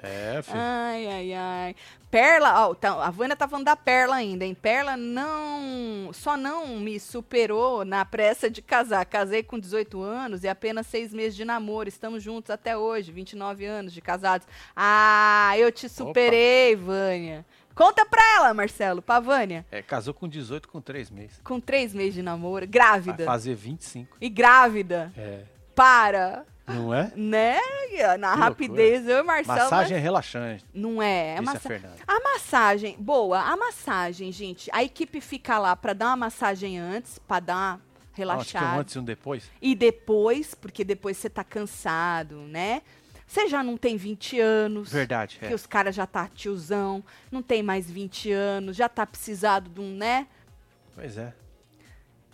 É, filho. Ai, ai, ai. Perla, ó, tá- a Vânia tá falando da Perla ainda, hein? Perla não. Só não me superou na pressa de casar. Casei com 18 anos e apenas seis meses de namoro. Estamos juntos até hoje, 29 anos de casados. Ah, eu te superei, Vânia. Conta pra ela, Marcelo, pra Vânia. É, casou com 18 com 3 meses. Com três meses de namoro, Vai grávida. fazer 25. E grávida. É. Para. Não é? Né? Na Que rapidez, eu e Marcelo. Massagem é relaxante. Não é. É a massa... Fernanda. A massagem, boa, a massagem, gente. A equipe fica lá pra dar uma massagem antes, pra dar uma Acho que um relaxada. antes e um depois. E depois, porque depois você tá cansado, né? Você já não tem 20 anos. Verdade. Que É. os caras já tá tiozão, não tem mais 20 anos, já tá precisado de um, né? Pois é.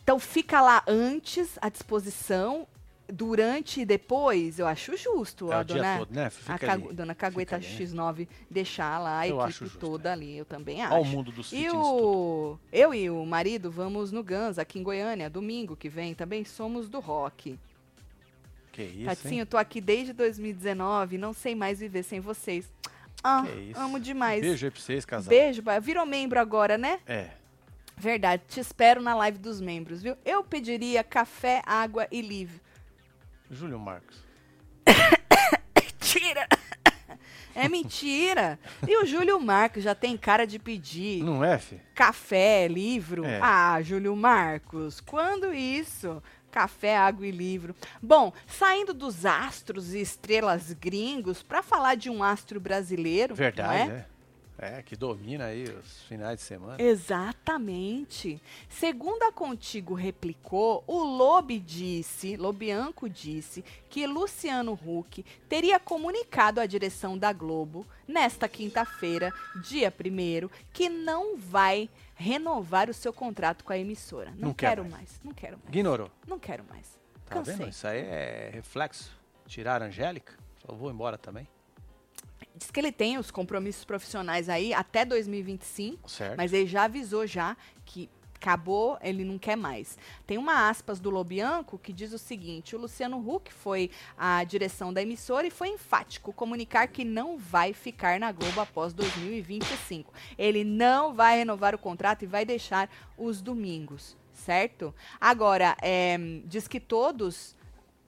Então fica lá antes, à disposição, durante e depois, eu acho justo, É a o dia dona, todo, né? a Cagu- dona Cagueta ali, né? X9 deixar lá a Eu acho equipe justo, toda é. ali, eu também acho. Olha o mundo dos E o eu e o marido vamos no Guns aqui em Goiânia, domingo que vem, também somos do rock. Que isso, Tatinho, hein? eu tô aqui desde 2019, não sei mais viver sem vocês. Ah, amo demais. Beijo aí pra vocês, casal. Beijo, virou membro agora, né? É. Verdade, te espero na live dos membros, viu? Eu pediria café, água e livre. Júlio Marcos. Mentira! É mentira! E o Júlio Marcos já tem cara de pedir Não é, fi? café, livro? É. Ah, Júlio Marcos, quando isso? Café, água e livro. Bom, saindo dos astros e estrelas gringos para falar de um astro brasileiro, Verdade, não é? é. É, que domina aí os finais de semana. Exatamente. Segundo a Contigo replicou, o Lobe disse, Lobianco disse, que Luciano Huck teria comunicado à direção da Globo, nesta quinta-feira, dia 1 que não vai renovar o seu contrato com a emissora. Não, Não quer quero mais. mais. não quero mais. Ignorou. Não quero mais. Tá Cansei. vendo? Isso aí é reflexo. Tirar a Angélica. Só vou embora também. Diz que ele tem os compromissos profissionais aí até 2025. Certo? Mas ele já avisou já que acabou, ele não quer mais. Tem uma aspas do Lobianco que diz o seguinte: o Luciano Huck foi à direção da emissora e foi enfático comunicar que não vai ficar na Globo após 2025. Ele não vai renovar o contrato e vai deixar os domingos, certo? Agora, é, diz que todos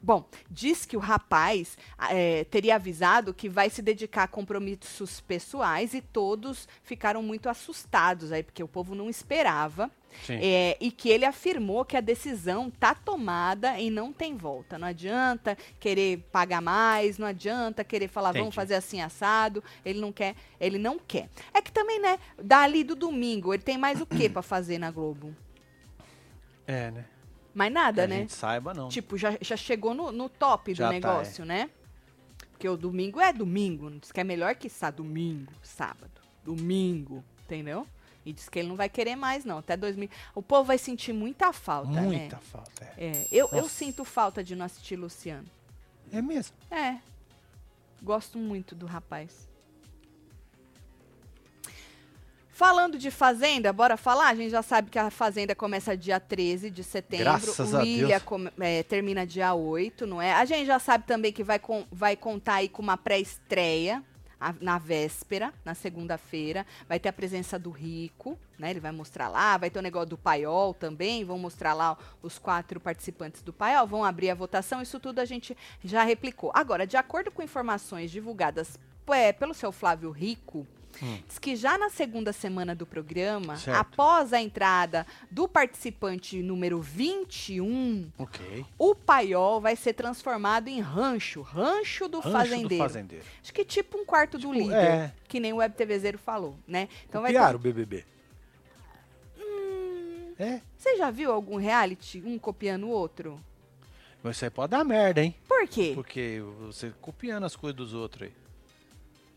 Bom, diz que o rapaz eh, teria avisado que vai se dedicar a compromissos pessoais e todos ficaram muito assustados aí, porque o povo não esperava. Sim. eh, e que ele afirmou que a decisão tá tomada e não tem volta. Não adianta querer pagar mais, não adianta querer falar, vamos Entendi. fazer assim assado. Ele não quer, ele não quer. É que também, né, dali do domingo, ele tem mais o que para fazer na Globo? É, né? Mais Que nada, a né? gente saiba, não. Tipo, já, já chegou no, no top Já do tá, negócio, né? Porque o domingo é domingo. Diz que é melhor que sá domingo, sábado. Domingo, entendeu? E diz que ele não vai querer mais, não. Até 2000. O povo vai sentir muita falta, Muita né? falta. É. É, eu, eu sinto falta de não assistir Luciano. é mesmo. É. Gosto muito do rapaz. Falando de Fazenda, bora falar? A gente já sabe que a Fazenda começa dia 13 de setembro. Graças a o Ilha é, termina dia 8, não é? A gente já sabe também que vai, com- vai contar aí com uma pré-estreia na véspera, na segunda-feira. Vai ter a presença do Rico, né? Ele vai mostrar lá. Vai ter o negócio do Paiol também. Vão mostrar lá os quatro participantes do Paiol. Vão abrir a votação. Isso tudo a gente já replicou. Agora, de acordo com informações divulgadas é, pelo seu Flávio Rico, Hum. diz que já na segunda semana do programa, Certo. após a entrada do participante número 21, Ok. o paiol vai ser transformado em rancho, rancho do Rancho fazendeiro. do fazendeiro. Acho que tipo um quarto do Tipo, líder, é. que nem o Web TVzeiro falou, né? Então vai ter... o BBB. É. Você já viu algum reality, um copiando o outro? Mas isso aí pode dar merda, hein? Por quê? Porque você copiando as coisas dos outros aí.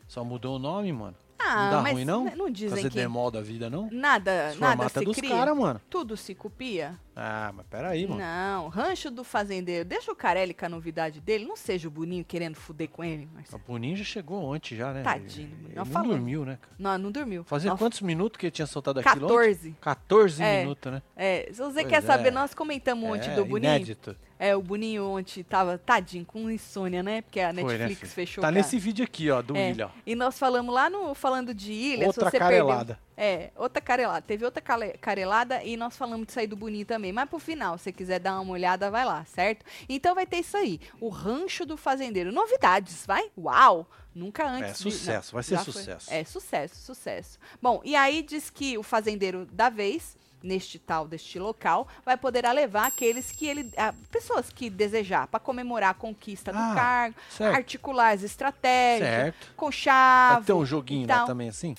Só mudou o nome, mano. Ah, não dá ruim, não? não dizem Fazer que demol da vida, não? nada, Esse nada formato é se dos cria. caras, mano. Tudo se copia. Ah, mas peraí, mano. Não, Rancho do Fazendeiro. Deixa o Carelli com a novidade dele. Não seja o Boninho querendo fuder com ele. Mas... O Boninho já chegou ontem já, né? Tadinho, Ele, não ele não dormiu, né, cara? Não, não dormiu. Fazia Nós- quantos minutos que ele tinha soltado aquilo ontem? 14. 14 É. minutos, né? É, se você Pois quer saber, é. nós comentamos ontem é, do Boninho. inédito. É, o Boninho ontem tava tadinho com insônia, né? Porque a Foi, né, Netflix fechou. Tá com a- nesse vídeo aqui, ó, do É. Ó. E nós falamos lá no falando de ilha, Outra se você carelada. perdeu. É, outra carelada. Teve outra carelada e nós falamos disso aí do Boninho também. Mas pro final, se você quiser dar uma olhada, vai lá, certo? Então vai ter isso aí. O Rancho do Fazendeiro. Novidades, vai? Uau! Nunca antes. É, de- sucesso, vai ser já foi. sucesso. É, sucesso, sucesso. Bom, e aí diz que o fazendeiro da vez, neste tal, deste local, vai poder levar aqueles que ele. ah, pessoas que desejar, para comemorar a conquista do Ah, cargo, certo. articular as estratégias, Certo. com Vai chave. ter um joguinho lá também assim?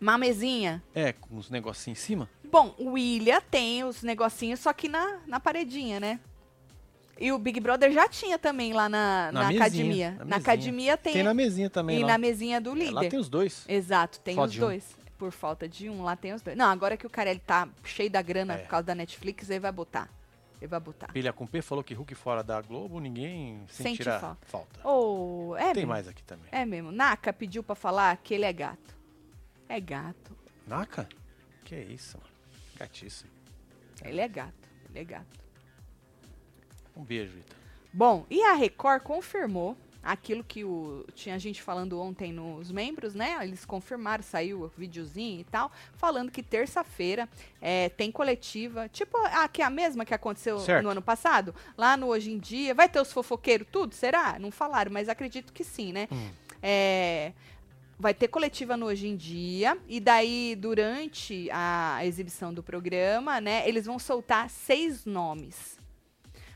Uma mesinha. É, com uns negocinhos em cima? Bom, o William tem os negocinhos, só que na, na paredinha, né? E o Big Brother já tinha também lá na, Na na mesinha, academia. na Na, academia tem. Tem na mesinha também e lá. na mesinha do É, líder. lá tem os dois. Exato, tem Só os de um. dois. Por falta de um, lá tem os dois. Não, agora que o Carelli tá cheio da grana É. por causa da Netflix, ele vai botar. Ele vai botar. Pilha com P falou que Hulk fora da Globo, ninguém Sente sentirá falta. falta. Oh, é Tem mesmo. mais aqui também. É mesmo. Naka pediu pra falar que ele é gato. É gato. Naka? Que isso, mano. Gatíssimo. Ele é gato. Ele é gato. Um beijo, Ita. Bom, e a Record confirmou aquilo que o, tinha gente falando ontem nos membros, né? Eles confirmaram, saiu o videozinho e tal, falando que terça-feira é, tem coletiva, tipo a que é a mesma que aconteceu Certo. no ano passado, lá no Hoje em Dia. Vai ter os fofoqueiros, tudo? Será? Não falaram, mas acredito que sim, né? Hum. É, vai ter coletiva no Hoje em Dia, e daí, durante a exibição do programa, né, eles vão soltar seis nomes.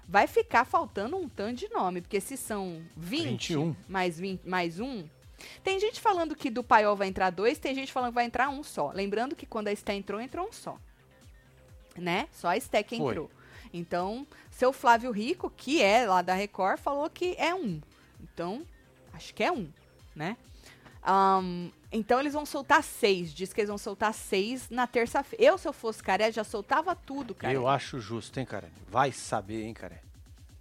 Vai ficar faltando um tanto de nome, porque se são 20 21. mais, 20, mais um. Tem gente falando que do paiol vai entrar dois, tem gente falando que vai entrar um só. Lembrando que quando a Esté entrou, entrou um só. Né? Só a Esté que Foi. entrou. Então, seu Flávio Rico, que é lá da Record, falou que é um. Então, acho que é um, né? Ahn, então eles vão soltar seis. Diz que eles vão soltar seis na terça-feira. Eu, se eu fosse Caré, já soltava tudo, cara. Eu acho justo, hein, cara? Vai saber, hein, cara?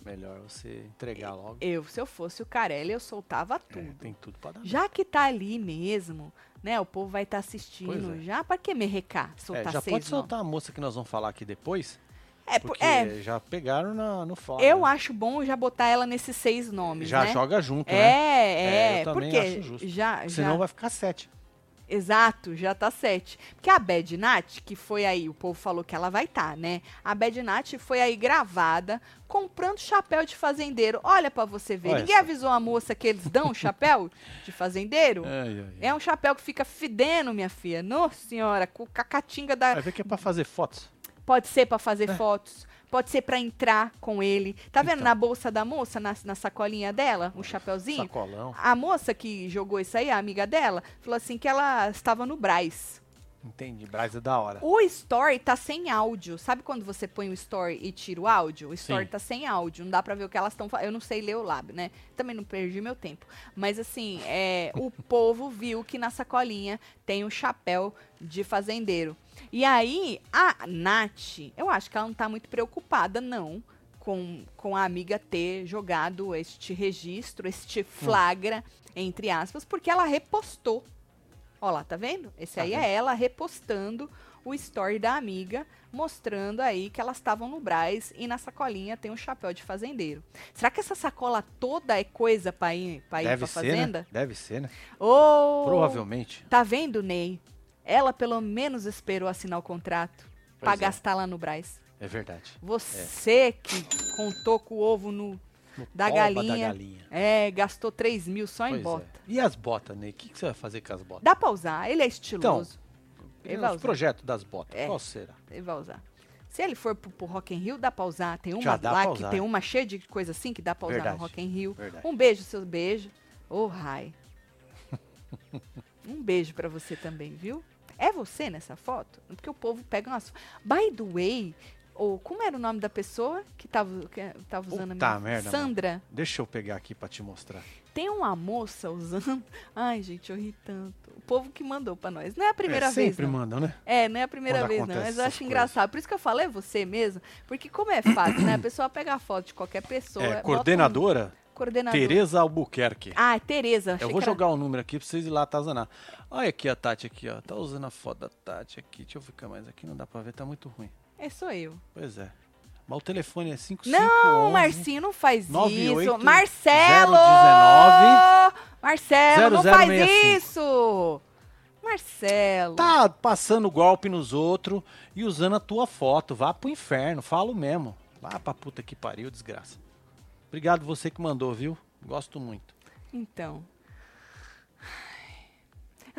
Melhor você entregar logo. Eu, se eu fosse o Carelli, eu soltava É, tudo. tem tudo pra dar. Já que tá ali mesmo, né? O povo vai estar Pois assistindo. é. Já pra que merrecar? É, Soltar já seis pode soltar a moça que nós vamos falar aqui depois, É, por- porque é, já pegaram na, no fora. eu né? acho bom já botar ela nesses seis nomes, Já né? joga junto, né? É, É, é, eu porque acho justo. já, já Senão vai ficar sete. Exato, já tá sete. Porque a Bad Nat, que foi aí, o povo falou que ela vai estar, né? A Bad Nat foi aí gravada comprando chapéu de fazendeiro. Olha pra você ver. Olha Ninguém só. avisou a moça que eles dão chapéu de fazendeiro? Ai, ai, ai. É um chapéu que fica fedendo, minha filha. Nossa senhora, com a catinga da. Vai ver que é pra fazer fotos. Pode ser pra fazer fotos, pode ser pra entrar com ele. Tá vendo Então. na bolsa da moça, na, na sacolinha dela, o chapéuzinho? Sacolão. A moça que jogou isso aí, a amiga dela, falou assim que ela estava no Braz. Entendi. Braz é da hora. O story tá sem áudio. Sabe quando você põe o story e tira o áudio? O story Sim. tá sem áudio. Não dá pra ver o que elas estão falando. Eu não sei ler o lábio, né? Também não perdi meu tempo. Mas assim, é, o povo viu que na sacolinha tem um chapéu de fazendeiro. E aí, a Nath, eu acho que ela não tá muito preocupada, não. Com, com a amiga ter jogado este registro, este flagra, entre aspas, porque ela repostou. Ó lá, tá vendo? Esse Tá aí vendo? é ela repostando o story da amiga, mostrando aí que elas estavam no Braz e na sacolinha tem um chapéu de fazendeiro. Será que essa sacola toda é coisa pra ir, pra ir Deve pra ser, fazenda? né? Deve ser, né? Ô, Provavelmente. Tá vendo, Ney? Ela pelo menos esperou assinar o contrato pra Pois é. gastar lá no Braz. É verdade. Você que contou com o ovo no, No Da galinha. da galinha. É, gastou 3 mil só em Pois é. bota. E as botas, Ney? O que, que você vai fazer com as botas? Dá pra usar, ele é estiloso. E Ele vai os usar. projetos das botas, É. qual será? Ele vai usar. Se ele for pro, pro Rock in Rio, dá pra usar. Tem uma lá que usar. tem uma cheia de coisa assim que dá pra usar Verdade. no Rock in Rio. Verdade. Um beijo, seus beijos. Ô, Rai. um beijo pra você também, viu? É você nessa foto? Porque o povo pega umas... By the way, ou como era o nome da pessoa que tava, que tava usando Puta a minha? merda, Sandra. Deixa eu pegar aqui pra te mostrar. Tem uma moça usando. Ai, gente, eu ri tanto. O povo que mandou pra nós. Não é a primeira é, vez. sempre não. mandam, né? É, não é a primeira Quando vez, não. Mas eu acho coisas. engraçado. Por isso que eu falei é você mesmo. Porque como é fácil, né? A pessoa pega a foto de qualquer pessoa. É, um coordenadora Coordenador. Tereza Albuquerque. Ah, é Tereza. Eu vou era- jogar o número aqui pra vocês ir lá atazanar. Olha aqui a Tati aqui, ó. Tá usando a foto da Tati aqui. Deixa eu ficar mais aqui, não dá pra ver, tá muito ruim. É, sou eu. Pois é. Mas o telefone é 5511. Não, Marcinho, não faz 98 isso. Marcelo! 019 Marcelo, não faz 0065. isso! Marcelo. Tá passando golpe nos outros e usando a tua foto. Vá pro inferno, falo mesmo. Vá pra puta que pariu, desgraça. Obrigado você que mandou, viu? Gosto muito. Então.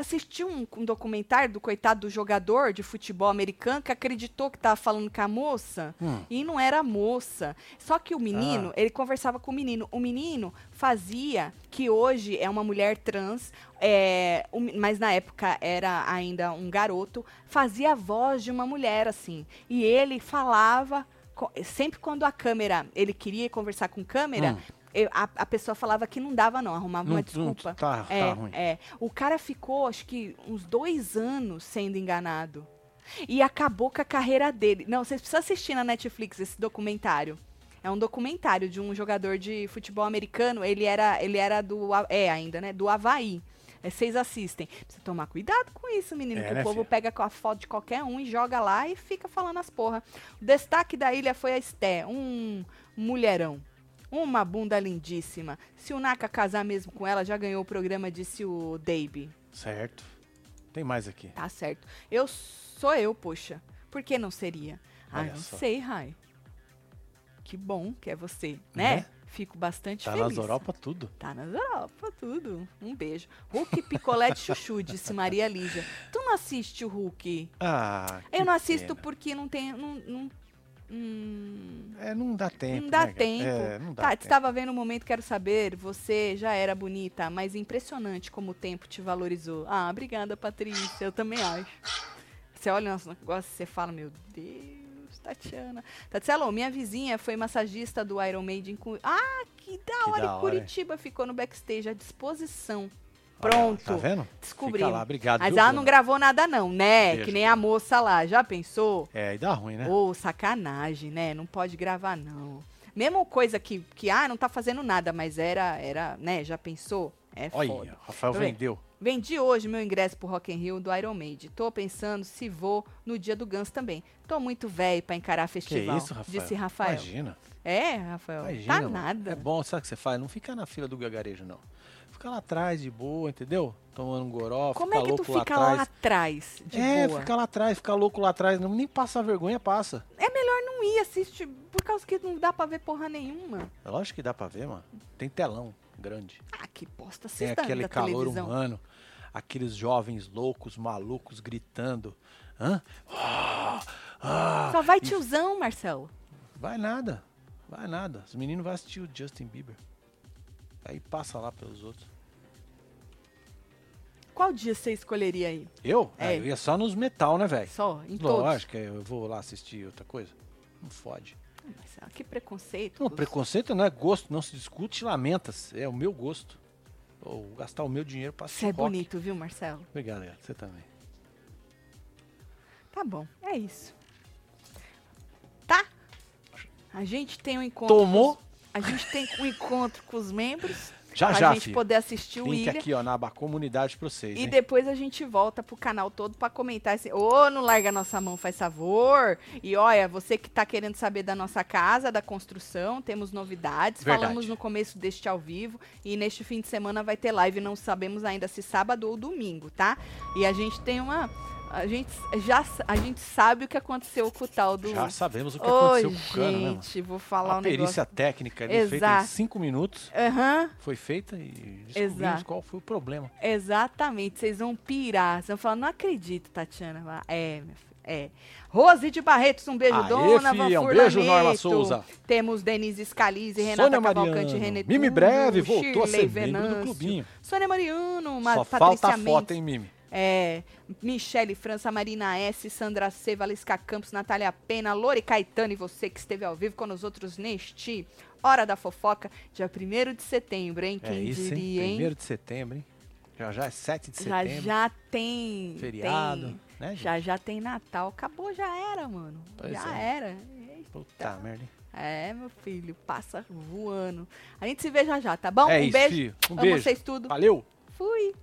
Assisti um, um documentário do coitado do jogador de futebol americano que acreditou que tava falando com a moça Hum. e não era a moça. Só que o menino, Ah. ele conversava com o menino. O menino fazia que hoje é uma mulher trans, é, mas na época era ainda um garoto, fazia a voz de uma mulher assim. E ele falava sempre quando a câmera, ele queria conversar com câmera, Hum. Eu- a, a pessoa falava que não dava não, arrumava Não- uma não- desculpa. tá- tá é, ruim. é. O cara ficou, acho que uns dois anos sendo enganado. E acabou com a carreira dele. Não, vocês precisam assistir na Netflix esse documentário. É um documentário de um jogador de futebol americano. Ele era, ele era do. É ainda, né? Do Havaí. É, Vocês assistem. Precisa tomar cuidado com isso, menino. É, que né, o povo filha? pega com a foto de qualquer um e joga lá e fica falando as porra. O destaque da ilha foi a Esté, um mulherão. Uma bunda lindíssima. Se o Naka casar mesmo com ela, já ganhou o programa, disse o Davey. Certo. Tem mais aqui. Tá certo. Eu sou eu, poxa. Por que não seria? Ah, Olha não só. sei, Rai. Que bom que é você, né? Né? Fico bastante Tá feliz. nas Europa tudo. Tá nas Europa, tudo. Um beijo. Hulk Picolé de Chuchu, disse Maria Lígia. Tu não assiste o Hulk? Ah, Eu não assisto pena. porque não tem. Não, não, hum, É, não dá tempo. não dá né, tempo. É, não dá tá, tempo. estava vendo um momento, quero saber. Você já era bonita, mas impressionante como o tempo te valorizou. Ah, obrigada, Patrícia. Eu também acho. Você olha o nosso negócio e você fala, meu Deus, Tatiana. Tatiana, minha vizinha foi massagista do Iron Maiden. Com... Ah, que da Que hora. da hora. Curitiba ficou no backstage à disposição. Pronto. Tá vendo? Descobri. Fica lá, obrigado. Mas viu, ela Bruna? não gravou nada, não, né? Beijo, que nem a moça lá. Já pensou? É, e dá ruim, né? Ô, sacanagem, né? Não pode gravar, não. Mesma coisa que, que, ah, não tá fazendo nada, mas era, era, né? Já pensou? É Olha, foda. Rafael Tá vendeu. Vendi hoje meu ingresso pro Rock in Rio do Iron Maiden. Tô pensando se vou no dia do Guns também. Tô muito velho pra encarar Que festival, isso, Rafael? disse Rafael. Imagina. É, Rafael, Imagina, tá mano. nada. É bom, sabe o que você faz? Não fica na fila do gagarejo, não. Fica lá atrás, de boa, entendeu? Tomando um goró, Como fica é que tu louco lá fica atrás. lá atrás, de é, boa? fica lá atrás, fica louco lá atrás. Não, nem passa vergonha, passa. É melhor não ir assistir, por causa que não dá pra ver porra nenhuma. É lógico que dá pra ver, mano. Tem telão grande. Ah, que bosta, Tem assista aquele da calor televisão. humano. Aqueles jovens loucos, malucos, gritando. Hã? Ah, ah. Só vai E tiozão, Marcelo. Vai nada. Vai nada. Os meninos vão assistir o Justin Bieber. Aí passa lá pelos outros. Qual dia você escolheria aí? Eu? É. Ah, eu ia só nos metal, né, velho? Só, em todos? Lógico, que eu vou lá assistir outra coisa. Não fode. Ah, Marcelo, que preconceito. Não, preconceito não é gosto, não se discute, lamenta-se. É o meu gosto. Ou gastar o meu dinheiro pra Você é rock. bonito, viu, Marcelo? Obrigado. Você também. Tá bom, é isso. Tá? A gente tem um encontro. Tomou? com os- A gente tem um encontro com os membros. Já, pra já, gente filho. poder assistir o Link William. aqui, ó, na aba comunidade pra vocês, E hein? depois a gente volta pro canal todo pra comentar assim, ô, não larga a nossa mão, faz favor. E olha, você que tá querendo saber da nossa casa, da construção, temos novidades. Verdade. Falamos no começo deste ao vivo e neste fim de semana vai ter live, não sabemos ainda se sábado ou domingo, tá? E a gente tem uma a gente já a gente sabe o que aconteceu com o tal do Já sabemos o que Ô, aconteceu com o cano, né, gente, vou falar A um perícia negócio. técnica ali feita em cinco minutos Aham. foi feita e descobrimos Exato. qual foi o problema. Exatamente, vocês vão pirar. Vocês vão falar, não acredito, Tatiana. É, minha filha, é. Rose de Barretos, um beijo, Aê, dona fia, um beijo, Norma. Souza. Temos Denise Scalise, Renata Sônia Cavalcante. René Mimi Breve voltou a Shirley ser membro do Venâncio, clubinho. Sônia Mariano, Ma Só Patrícia falta a foto, hein, Mimi? É, Michele França, Marina S, Sandra C, Valisca Campos, Natália Pena, Lore Caetano e você que esteve ao vivo com os outros neste Hora da Fofoca, dia 1 de setembro, hein? É Quem isso, diria, hein? hein? Primeiro de setembro, hein? Já já é 7 de Já setembro. já tem. Feriado, tem- né, gente? já já tem Natal. Acabou, já era, mano. Pois já é. era. Puta merda. hein? É, meu filho, passa voando. A gente se vê já já, tá bom? É um isso, beijo. filho. Um Amo beijo. vocês tudo. Valeu! Fui.